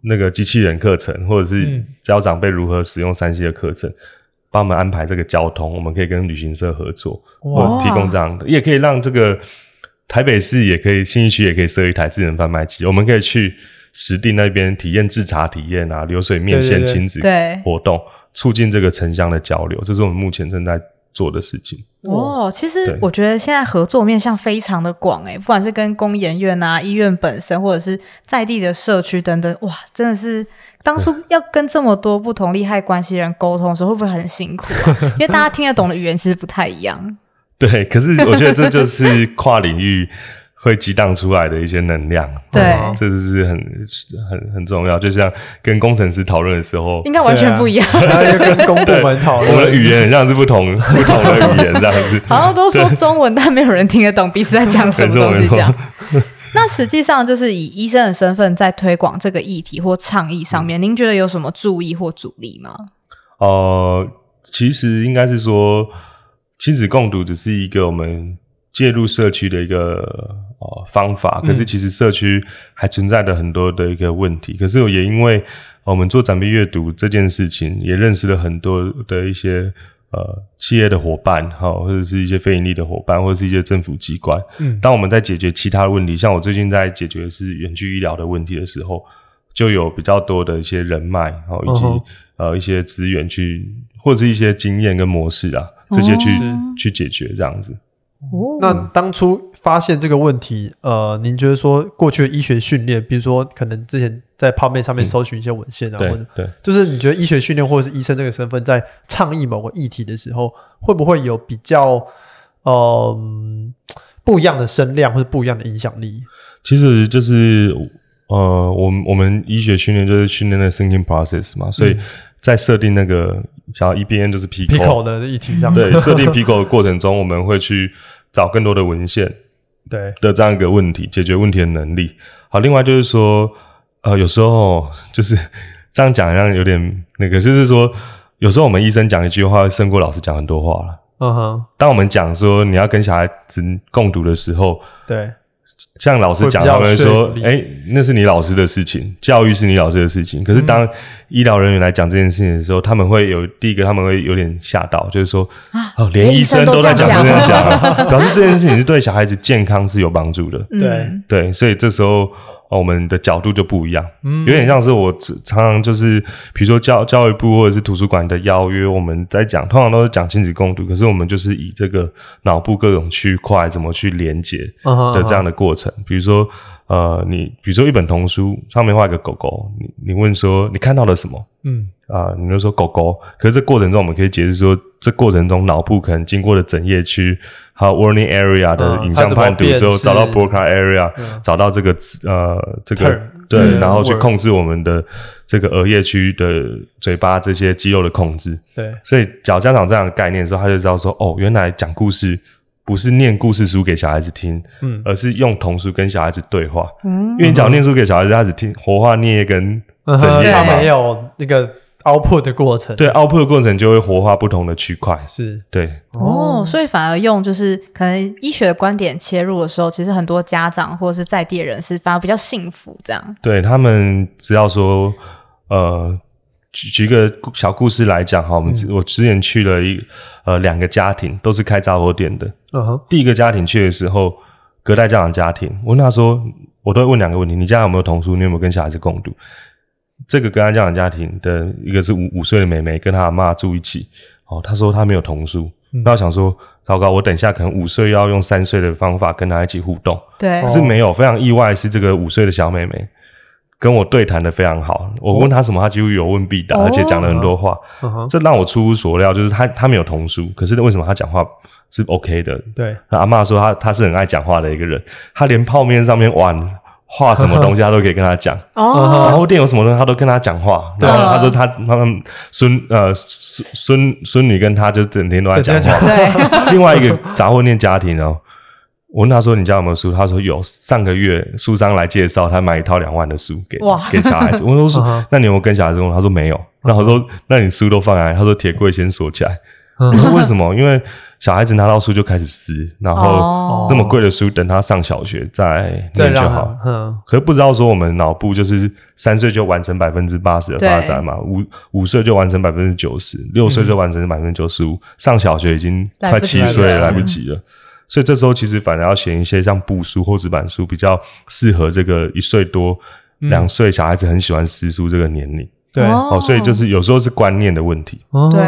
那个机器人课程，或者是教长辈如何使用三 C 的课程，帮我们安排这个交通。我们可以跟旅行社合作，或提供这样的，也可以让这个台北市也可以新义区也可以设一台智能贩卖机，我们可以去。实地那边体验制茶体验啊，流水面线亲子活动，促进这个城乡的交流，这是我们目前正在做的事情。哦，其实我觉得现在合作面向非常的广诶、欸，不管是跟工研院啊、医院本身，或者是在地的社区等等，哇，真的是当初要跟这么多不同利害关系人沟通的时候，会不会很辛苦啊？因为大家听得懂的语言其实不太一样。对，可是我觉得这就是跨领域。会激荡出来的一些能量，对，这是很很很重要。就像跟工程师讨论的时候，应该完全不一样。跟公部门讨论，我们的语言很像是不同 不同的语言这样子。好像都说中文，但没有人听得懂彼此在讲什么东西这样。那实际上就是以医生的身份在推广这个议题或倡议上面，嗯、您觉得有什么注意或阻力吗？呃，其实应该是说，亲子共读只是一个我们介入社区的一个。呃，方法，可是其实社区还存在着很多的一个问题。嗯、可是也因为我们做展臂阅读这件事情，也认识了很多的一些呃企业的伙伴，哈，或者是一些非盈利的伙伴，或者是一些政府机关。嗯，当我们在解决其他的问题，像我最近在解决的是远距医疗的问题的时候，就有比较多的一些人脉，然后以及、哦、呃一些资源去，或者是一些经验跟模式啊，这些去、哦、去解决这样子。哦、那当初发现这个问题，呃，您觉得说过去的医学训练，比如说可能之前在 PubMed 上面搜寻一些文献啊，嗯、或者对，就是你觉得医学训练或者是医生这个身份，在倡议某个议题的时候，会不会有比较呃不一样的声量或者不一样的影响力？其实就是呃，我们我们医学训练就是训练的 thinking process 嘛，所以在设定那个想要 EBN 就是 PICO 的议题上，对，设定 PICO 的过程中，我们会去。找更多的文献，对的这样一个问题，解决问题的能力。好，另外就是说，呃，有时候就是这样讲，好像有点那个，就是说，有时候我们医生讲一句话，胜过老师讲很多话了。嗯哼，当我们讲说你要跟小孩子共读的时候，对。像老师讲，他们说：“哎、欸，那是你老师的事情，教育是你老师的事情。”可是当医疗人员来讲这件事情的时候，他们会有第一个，他们会有点吓到，就是说：“哦，连医生都在讲这样讲，表示这件事情是对小孩子健康是有帮助的。”对对，所以这时候。我们的角度就不一样，嗯，有点像是我常常就是，比如说教教育部或者是图书馆的邀约，我们在讲，通常都是讲亲子共读，可是我们就是以这个脑部各种区块怎么去连接的这样的过程，比如说。呃，你比如说一本童书上面画一个狗狗，你你问说你看到了什么？嗯啊、呃，你就说狗狗。可是这过程中，我们可以解释说，这过程中脑部可能经过了整夜区还有 warning area 的影像判读之后，找到 Broca area，、嗯、找到这个呃这个对，然后去控制我们的这个额叶区的嘴巴这些肌肉的控制。对，所以教家长这样的概念的时候，他就知道说，哦，原来讲故事。不是念故事书给小孩子听，嗯，而是用童书跟小孩子对话，嗯，因为你讲念书给小孩子，他只听活化念跟 枕叶嘛，他没有那个 output 的过程，对，output 的过程就会活化不同的区块，是对，哦，所以反而用就是可能医学的观点切入的时候，其实很多家长或者是在地人士反而比较幸福，这样，对他们只要说，呃。举举个小故事来讲哈，我们我之前去了一呃两个家庭，都是开杂货店的。嗯哼。第一个家庭去的时候，隔代教养家庭，我问他说，我都会问两个问题：你家有没有童书？你有没有跟小孩子共读？这个隔代教养家庭的一个是五五岁的妹妹，跟她妈住一起。哦，他说他没有童书。那我想说，糟糕，我等一下可能五岁要用三岁的方法跟她一起互动。对。可是没有，非常意外是这个五岁的小妹妹。跟我对谈的非常好，我问她什么，她几乎有问必答，而且讲了很多话，这让我出乎所料。就是她她没有童书，可是为什么她讲话是 OK 的？对，那阿嬷说她她是很爱讲话的一个人，她连泡面上面碗画什么东西，他都可以跟他讲。哦，杂货店有什么东西，他都跟他讲话。然后他说他他们孙呃孙孙孙女跟他就整天都在讲话。对，另外一个杂货店家庭哦。我问他说：“你家有没有书？”他说：“有。上个月书商来介绍，他买一套两万的书给给小孩子。”我说：“那你有没有跟小孩子用？”他说：“没有。”然后我说：“那你书都放在？”他说：“铁柜先锁起来。”我说：“为什么？因为小孩子拿到书就开始撕，然后那么贵的书，等他上小学再念就好。可是不知道说我们脑部就是三岁就完成百分之八十的发展嘛，五五岁就完成百分之九十，六岁就完成百分之九十五，上小学已经快七岁了，来不及了。”所以这时候其实反而要选一些像布书或纸板书，比较适合这个一岁多、两岁小孩子很喜欢撕书这个年龄。对，哦，所以就是有时候是观念的问题。对，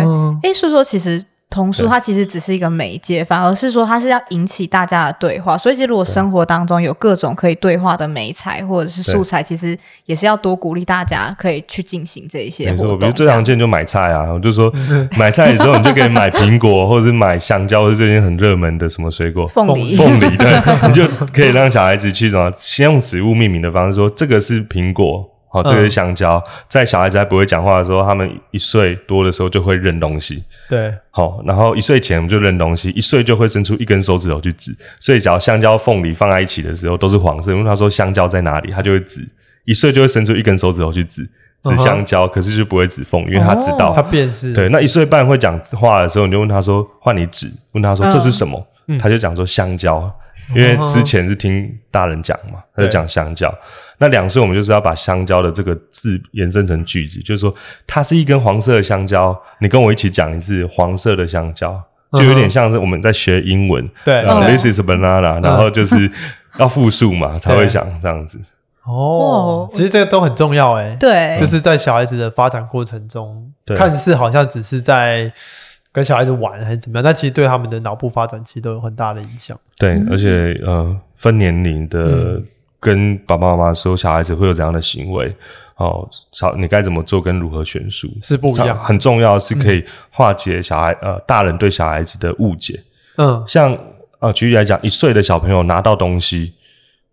诶，所以说其实童书它其实只是一个媒介，反而是说它是要引起大家的对话。所以，其实如果生活当中有各种可以对话的媒材或者是素材，其实也是要多鼓励大家可以去进行这一些活动。没错，比如最常见就买菜啊，我就说 买菜的时候你就可以买苹果，或者是买香蕉，或者最近很热门的什么水果，凤梨，凤梨，对，你就可以让小孩子去什么，先用植物命名的方式说这个是苹果。哦，这个是香蕉，在小孩子还不会讲话的时候，他们一岁多的时候就会认东西。对，好，然后一岁前我们就认东西，一岁就会伸出一根手指头去指。所以，只要香蕉、凤梨放在一起的时候都是黄色，因为他说香蕉在哪里，他就会指。一岁就会伸出一根手指头去指指香蕉，可是就不会指凤梨，因为他知道他辨识。对，那一岁半会讲话的时候，你就问他说：“换你指。”问他说：“这是什么？”他就讲说：“香蕉。”因为之前是听大人讲嘛，他就讲香蕉。那两岁我们就是要把香蕉的这个字延伸成句子，就是说它是一根黄色的香蕉。你跟我一起讲一次黄色的香蕉，就有点像是我们在学英文。对，This is a banana，然后就是要复数嘛，才会想这样子。哦，其实这个都很重要诶。对，就是在小孩子的发展过程中，看似好像只是在。跟小孩子玩还是怎么样？但其实对他们的脑部发展其实都有很大的影响。对，而且呃，分年龄的跟爸爸妈妈说，小孩子会有怎样的行为哦，小你该怎么做，跟如何选书是不一样。很重要是可以化解小孩呃大人对小孩子的误解。嗯，像呃举例来讲，一岁的小朋友拿到东西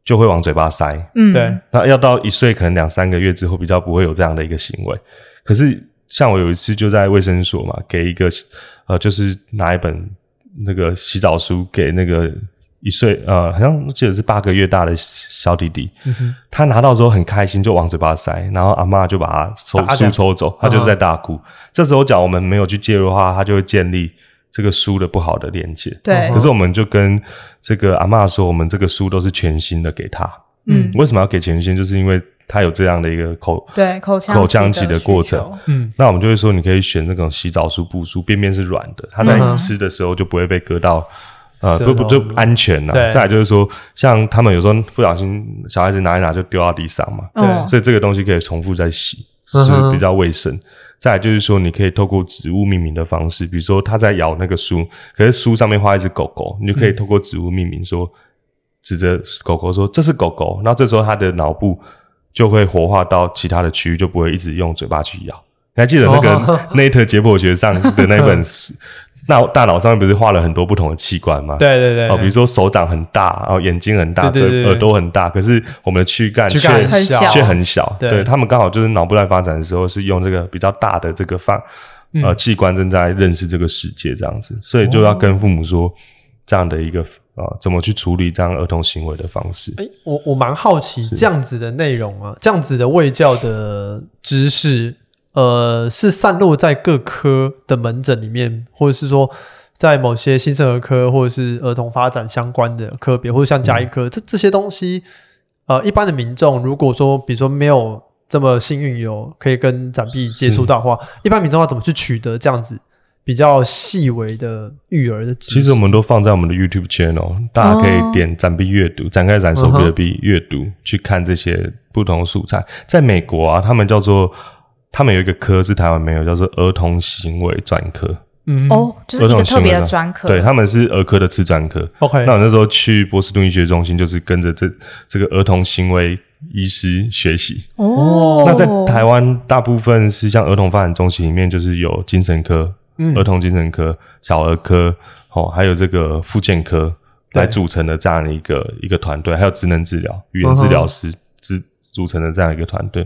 就会往嘴巴塞。嗯，对。那要到一岁可能两三个月之后，比较不会有这样的一个行为。可是像我有一次就在卫生所嘛，给一个。呃，就是拿一本那个洗澡书给那个一岁呃，好像我记得是八个月大的小弟弟，嗯、他拿到之后很开心，就往嘴巴塞，然后阿嬷就把他抽书抽走，他就是在大哭。嗯、这时候讲我们没有去介入的话，他就会建立这个书的不好的连接。对，可是我们就跟这个阿嬷说，我们这个书都是全新的给他。嗯，为什么要给全新？就是因为。他有这样的一个口对口腔口腔期的过程，嗯，那我们就会说，你可以选那种洗澡书、布书，边边是软的，他在吃的时候就不会被割到，呃，不不就安全了。再来就是说，像他们有时候不小心小孩子拿一拿就丢到地上嘛，对，所以这个东西可以重复再洗，是比较卫生。再来就是说，你可以透过植物命名的方式，比如说他在咬那个书，可是书上面画一只狗狗，你就可以透过植物命名说，指着狗狗说这是狗狗，然后这时候他的脑部。就会活化到其他的区域，就不会一直用嘴巴去咬。你还记得那个 Nature 解剖学上的那本书？那大脑上面不是画了很多不同的器官吗？对对对。哦，比如说手掌很大，然后眼睛很大，嘴耳朵很大，可是我们的躯干却却很小。对，他们刚好就是脑部在发展的时候，是用这个比较大的这个发呃器官正在认识这个世界这样子，所以就要跟父母说。这样的一个啊，怎么去处理这样儿童行为的方式？诶，我我蛮好奇这样子的内容啊，是这样子的卫教的知识，呃，是散落在各科的门诊里面，或者是说在某些新生儿科或者是儿童发展相关的科别，或者像家医科，嗯、这这些东西，呃，一般的民众如果说，比如说没有这么幸运有可以跟展臂接触到的话，一般民众要怎么去取得这样子？比较细微的育儿的知识，其实我们都放在我们的 YouTube channel，大家可以点展臂阅读，展开展手臂的臂阅读，去看这些不同的素材。在美国啊，他们叫做他们有一个科是台湾没有，叫做儿童行为专科。嗯，哦，就是一个特别的专科。对，他们是儿科的次专科。OK，那我那时候去波士顿医学中心，就是跟着这这个儿童行为医师学习。哦，那在台湾大部分是像儿童发展中心里面，就是有精神科。儿童精神科、嗯、小儿科，哦，还有这个复健科来组成的这样的一个对一个团队，还有职能治疗、语言治疗师组组成的这样一个团队，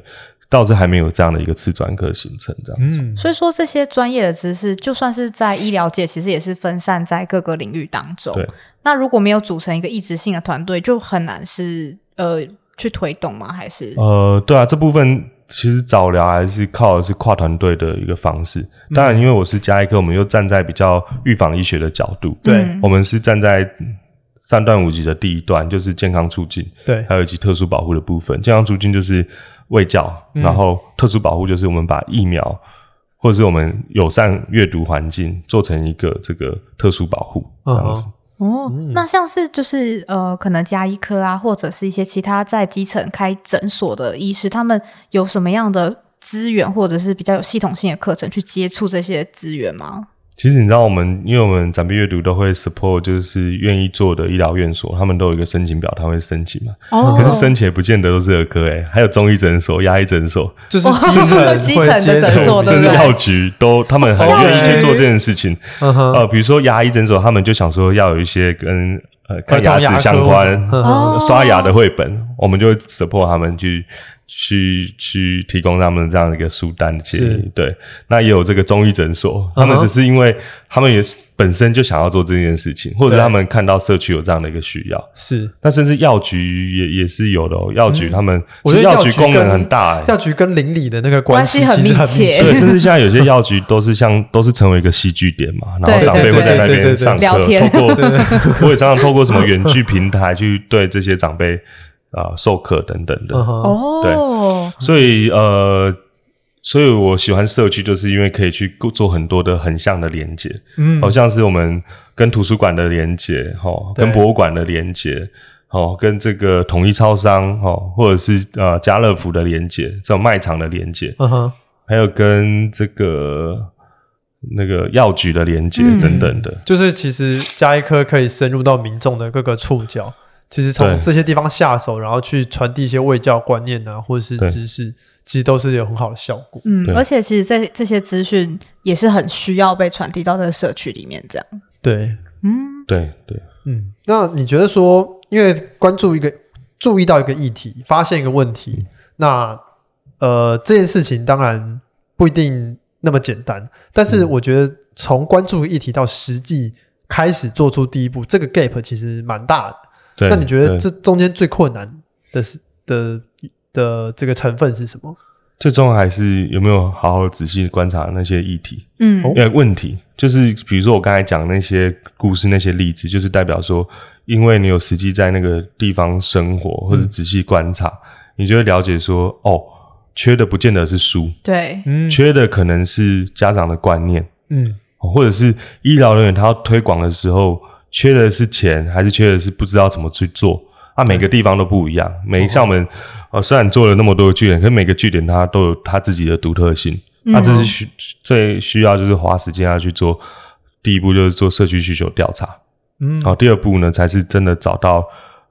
倒是还没有这样的一个次专科形成这样子。嗯、所以说，这些专业的知识，就算是在医疗界，其实也是分散在各个领域当中。对，那如果没有组成一个一直性的团队，就很难是呃去推动吗？还是呃，对啊，这部分。其实早疗还是靠的是跨团队的一个方式。当然，因为我是加一科，我们又站在比较预防医学的角度。对，我们是站在三段五级的第一段，就是健康促进。对，还有以及特殊保护的部分。健康促进就是卫教，然后特殊保护就是我们把疫苗或者是我们友善阅读环境做成一个这个特殊保护这样子。哦，那像是就是呃，可能家医科啊，或者是一些其他在基层开诊所的医师，他们有什么样的资源，或者是比较有系统性的课程去接触这些资源吗？其实你知道，我们因为我们长辈阅读都会 support，就是愿意做的医疗院所，他们都有一个申请表，他会申请嘛。哦。可是申请也不见得都是儿科诶，还有中医诊所、牙医诊所，就是基层的诊所，甚至药局都，他们很愿意去做这件事情。呃，比如说牙医诊所，他们就想说要有一些跟呃看牙齿相关、刷牙的绘本，我们就 support 他们去。去去提供他们这样的一个书单的建议，对，那也有这个中医诊所，他们只是因为他们也本身就想要做这件事情，或者他们看到社区有这样的一个需要，是。那甚至药局也也是有的哦，药局他们，我觉得药局功能很大，药局跟邻里的那个关系很密切，对，甚至现在有些 药局都是像都是成为一个戏剧点嘛，然后长辈会在那边上课，透过 我也常常透过什么远距平台去对这些长辈。啊，授课等等的，哦，对，所以呃，所以我喜欢社区，就是因为可以去做很多的横向的连接，嗯，好像是我们跟图书馆的连接，哈，跟博物馆的连接，哦，跟这个统一超商，哈，或者是呃家乐福的连接，这种卖场的连接，嗯哼，还有跟这个那个药局的连接等等的，就是其实加一颗可以深入到民众的各个触角。其实从这些地方下手，然后去传递一些卫教观念啊，或者是知识，其实都是有很好的效果。嗯，而且其实这这些资讯也是很需要被传递到这个社区里面，这样。对，嗯，对对，嗯。那你觉得说，因为关注一个、注意到一个议题，发现一个问题，嗯、那呃，这件事情当然不一定那么简单，但是我觉得从关注议题到实际开始做出第一步，这个 gap 其实蛮大的。对，那你觉得这中间最困难的是的的这个成分是什么？最重要还是有没有好好仔细观察那些议题？嗯，因为问题就是，比如说我刚才讲那些故事、那些例子，就是代表说，因为你有实际在那个地方生活，或者仔细观察，嗯、你就会了解说，哦，缺的不见得是书，对，嗯，缺的可能是家长的观念，嗯，或者是医疗人员他要推广的时候。缺的是钱，还是缺的是不知道怎么去做？啊，每个地方都不一样。每像我们，呃，虽然做了那么多的据点，可是每个据点它都有它自己的独特性。那、嗯啊、这是需最需要就是花时间要去做。第一步就是做社区需求调查，嗯，好，第二步呢才是真的找到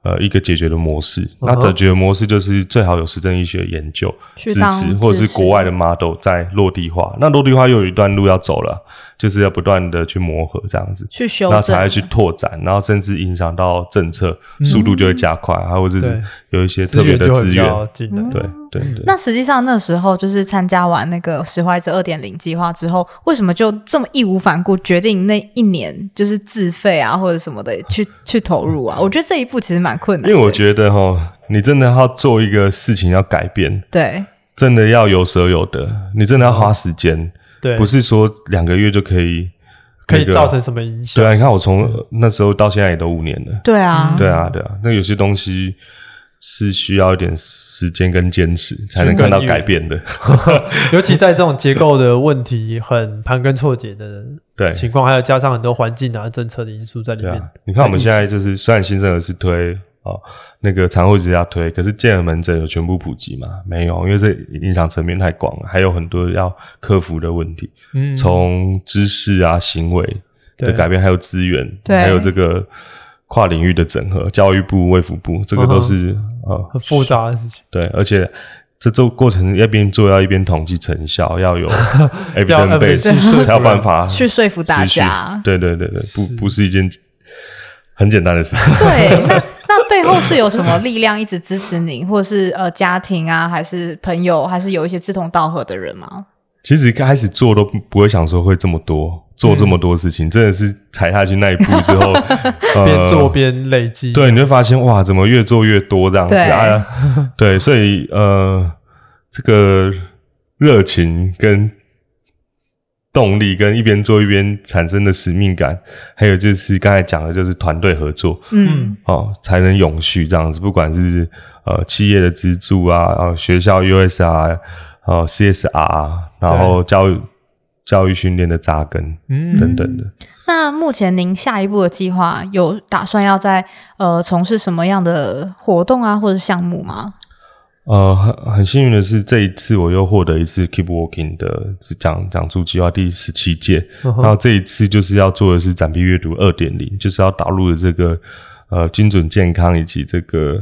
呃一个解决的模式。嗯、那解决的模式就是最好有实证医学研究支持，或者是国外的 model 在落地化。那落地化又有一段路要走了。就是要不断的去磨合，这样子，去修正，然后才会去拓展，然后甚至影响到政策，速度就会加快，还有就是有一些特别的资源，对对对。那实际上那时候就是参加完那个史怀者二点零计划之后，为什么就这么义无反顾决定那一年就是自费啊或者什么的去去投入啊？我觉得这一步其实蛮困难，因为我觉得哈，你真的要做一个事情要改变，对，真的要有舍有得，你真的要花时间。对，不是说两个月就可以，可以造成什么影响？对啊，你看我从那时候到现在也都五年了。对啊，对啊，对啊。那有些东西是需要一点时间跟坚持才能看到改变的。尤其在这种结构的问题很盘根错节的对情况，还有加上很多环境啊、政策的因素在里面。你看我们现在就是，虽然新生儿是推。哦，那个产后一直要推，可是健儿门诊有全部普及吗？没有，因为这影响层面太广了，还有很多要克服的问题。嗯，从知识啊、行为的改变，还有资源，对，还有这个跨领域的整合，教育部、卫福部，这个都是呃、嗯、很复杂的事情。对，而且这做过程要边做，要一边统计成效，要有 evidence base 才有办法去说服大家。对对对对，不不是一件很简单的事。对，那。那背后是有什么力量一直支持你，或者是呃家庭啊，还是朋友，还是有一些志同道合的人吗？其实刚开始做都不会想说会这么多，做这么多事情，嗯、真的是踩下去那一步之后，边、呃、做边累积，对，你会发现哇，怎么越做越多这样子对啊？对，所以呃，这个热情跟。动力跟一边做一边产生的使命感，还有就是刚才讲的，就是团队合作，嗯，哦，才能永续这样子。不管是呃企业的资助啊，然后学校 USR，哦 CSR，然后教育教育训练的扎根，嗯，等等的。那目前您下一步的计划有打算要在呃从事什么样的活动啊，或者项目吗？呃，很很幸运的是，这一次我又获得一次 Keep Walking 的讲讲述计划第十七届，嗯、然后这一次就是要做的是展臂阅读二点零，就是要导入的这个呃精准健康以及这个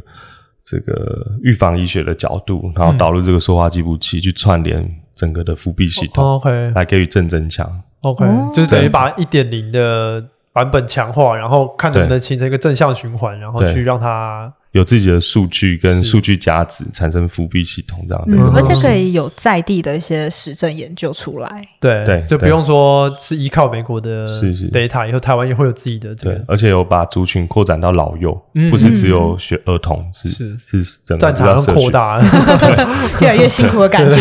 这个预防医学的角度，然后导入这个说话计步器去串联整个的腹壁系统、哦、，OK，来给予正增强，OK，、哦、就是等于把一点零的版本强化，然后看能不能形成一个正向循环，然后去让它。有自己的数据跟数据价值，产生腹壁系统这样的、嗯，而且可以有在地的一些实证研究出来。对对，就不用说是依靠美国的 data，以后台湾也会有自己的这个。对，而且有把族群扩展到老幼，嗯、不是只有学儿童，是是。是整个战场扩大，越来越辛苦的感觉。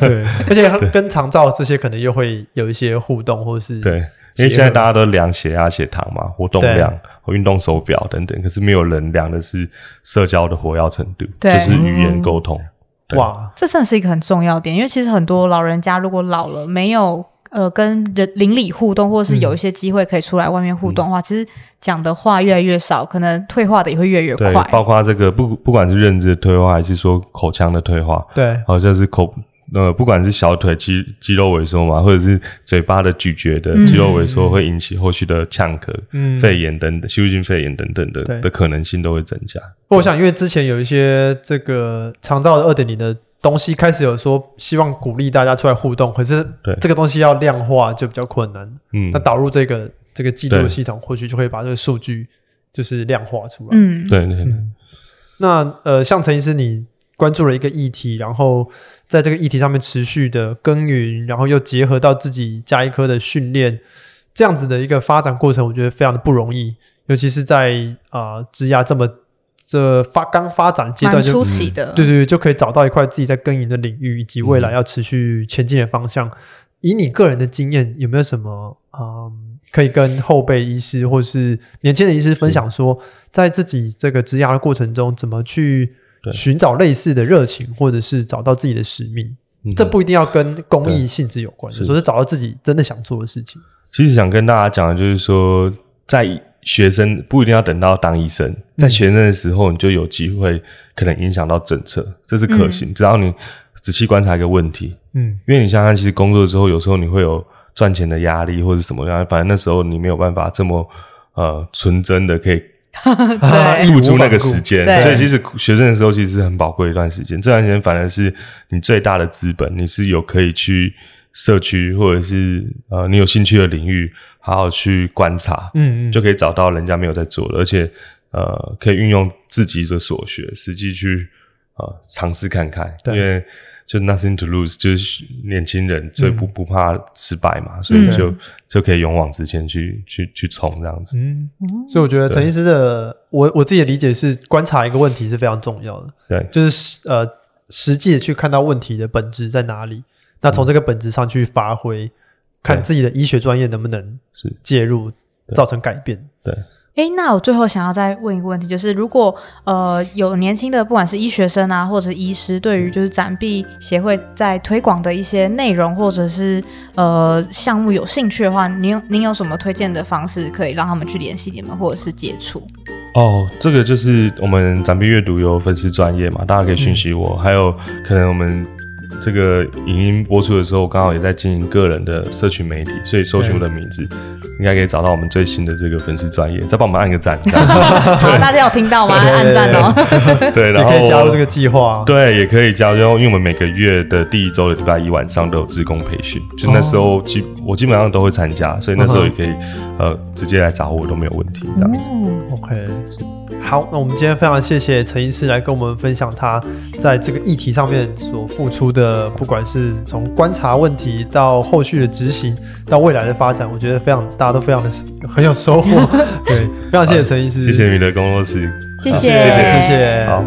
对，而且跟长照这些可能又会有一些互动，或是对，因为现在大家都量血压、血糖嘛，活动量。运动手表等等，可是没有人量的是社交的活跃程度，对就是语言沟通。嗯、哇，这真的是一个很重要点，因为其实很多老人家如果老了没有呃跟人邻里互动，或者是有一些机会可以出来外面互动的话，嗯、其实讲的话越来越少，可能退化的也会越来越快。包括这个不不管是认知的退化，还是说口腔的退化，对，好像是口。呃，不管是小腿肌肌肉萎缩嘛，或者是嘴巴的咀嚼的肌肉萎缩，会引起后续的呛咳、嗯、肺炎等等、吸入性肺炎等等的的可能性都会增加。我想，因为之前有一些这个长照的二点零的东西开始有说，希望鼓励大家出来互动，可是这个东西要量化就比较困难。嗯，那导入这个这个记录系统，或许就会把这个数据就是量化出来。嗯，对对对。那呃，像陈医师，你关注了一个议题，然后。在这个议题上面持续的耕耘，然后又结合到自己加一科的训练，这样子的一个发展过程，我觉得非常的不容易。尤其是在啊，职涯这么这发刚发展阶段就，初期的，对对对，就可以找到一块自己在耕耘的领域，以及未来要持续前进的方向。嗯、以你个人的经验，有没有什么啊、呃，可以跟后辈医师或是年轻的医师分享说，说在自己这个职涯的过程中，怎么去？寻找类似的热情，或者是找到自己的使命，嗯、这不一定要跟公益性质有关，就是说是找到自己真的想做的事情。其实想跟大家讲的就是说，在学生不一定要等到当医生，在学生的时候，你就有机会可能影响到政策，这是可行。嗯、只要你仔细观察一个问题，嗯，因为你想想，其实工作之后，有时候你会有赚钱的压力或者什么样，反正那时候你没有办法这么呃纯真的可以。对，付出那个时间，所以其实学生的时候其实是很宝贵一段时间。这段时间反而是你最大的资本，你是有可以去社区或者是呃你有兴趣的领域，好好去观察，嗯嗯，就可以找到人家没有在做的，而且呃可以运用自己的所学，实际去呃尝试看看，因为。就 nothing to lose，就是年轻人最不不怕失败嘛，嗯、所以就、嗯、就可以勇往直前去去去冲这样子。嗯，所以我觉得陈医师的我我自己的理解是，观察一个问题是非常重要的。对，就是呃实际的去看到问题的本质在哪里，那从这个本质上去发挥，嗯、看自己的医学专业能不能是介入，造成改变。对。哎，那我最后想要再问一个问题，就是如果呃有年轻的不管是医学生啊，或者是医师，对于就是展臂协会在推广的一些内容或者是呃项目有兴趣的话，您有您有什么推荐的方式可以让他们去联系你们或者是接触？哦，这个就是我们展臂阅读有粉丝专业嘛，大家可以讯息我，嗯、还有可能我们。这个影音播出的时候，刚好也在经营个人的社群媒体，所以搜寻我的名字，对应该可以找到我们最新的这个粉丝专业，再帮我们按个赞。好，大家有听到吗？按赞哦。对，然后也可以加入这个计划。对，也可以加入，因为我们每个月的第一周的礼拜一晚上都有志工培训，就那时候基我基本上都会参加，所以那时候也可以呃直接来找我都没有问题，这样子。嗯、OK。好，那我们今天非常谢谢陈医师来跟我们分享他在这个议题上面所付出的，不管是从观察问题到后续的执行，到未来的发展，我觉得非常大家都非常的很有收获。对，非常谢谢陈医师，谢谢你的工作室，谢谢谢谢谢谢。好，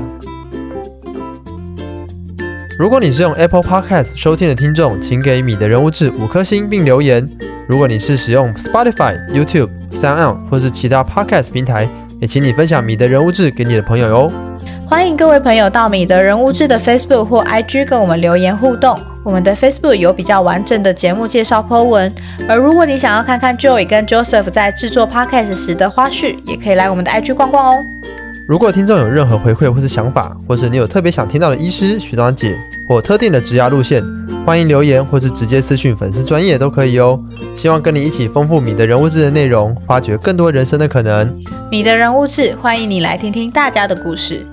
如果你是用 Apple Podcast 收听的听众，请给米的人物志五颗星并留言。如果你是使用 Spotify、YouTube、SoundOn 或是其他 Podcast 平台。也请你分享米的人物志给你的朋友哟。欢迎各位朋友到米的人物志的 Facebook 或 IG 跟我们留言互动。我们的 Facebook 有比较完整的节目介绍 po 文，而如果你想要看看 Joey 跟 Joseph 在制作 Podcast 时的花絮，也可以来我们的 IG 逛逛哦。如果听众有任何回馈或是想法，或是你有特别想听到的医师、学长姐或特定的职涯路线，欢迎留言或是直接私讯粉丝专业都可以哦。希望跟你一起丰富米的人物志的内容，发掘更多人生的可能。米的人物志，欢迎你来听听大家的故事。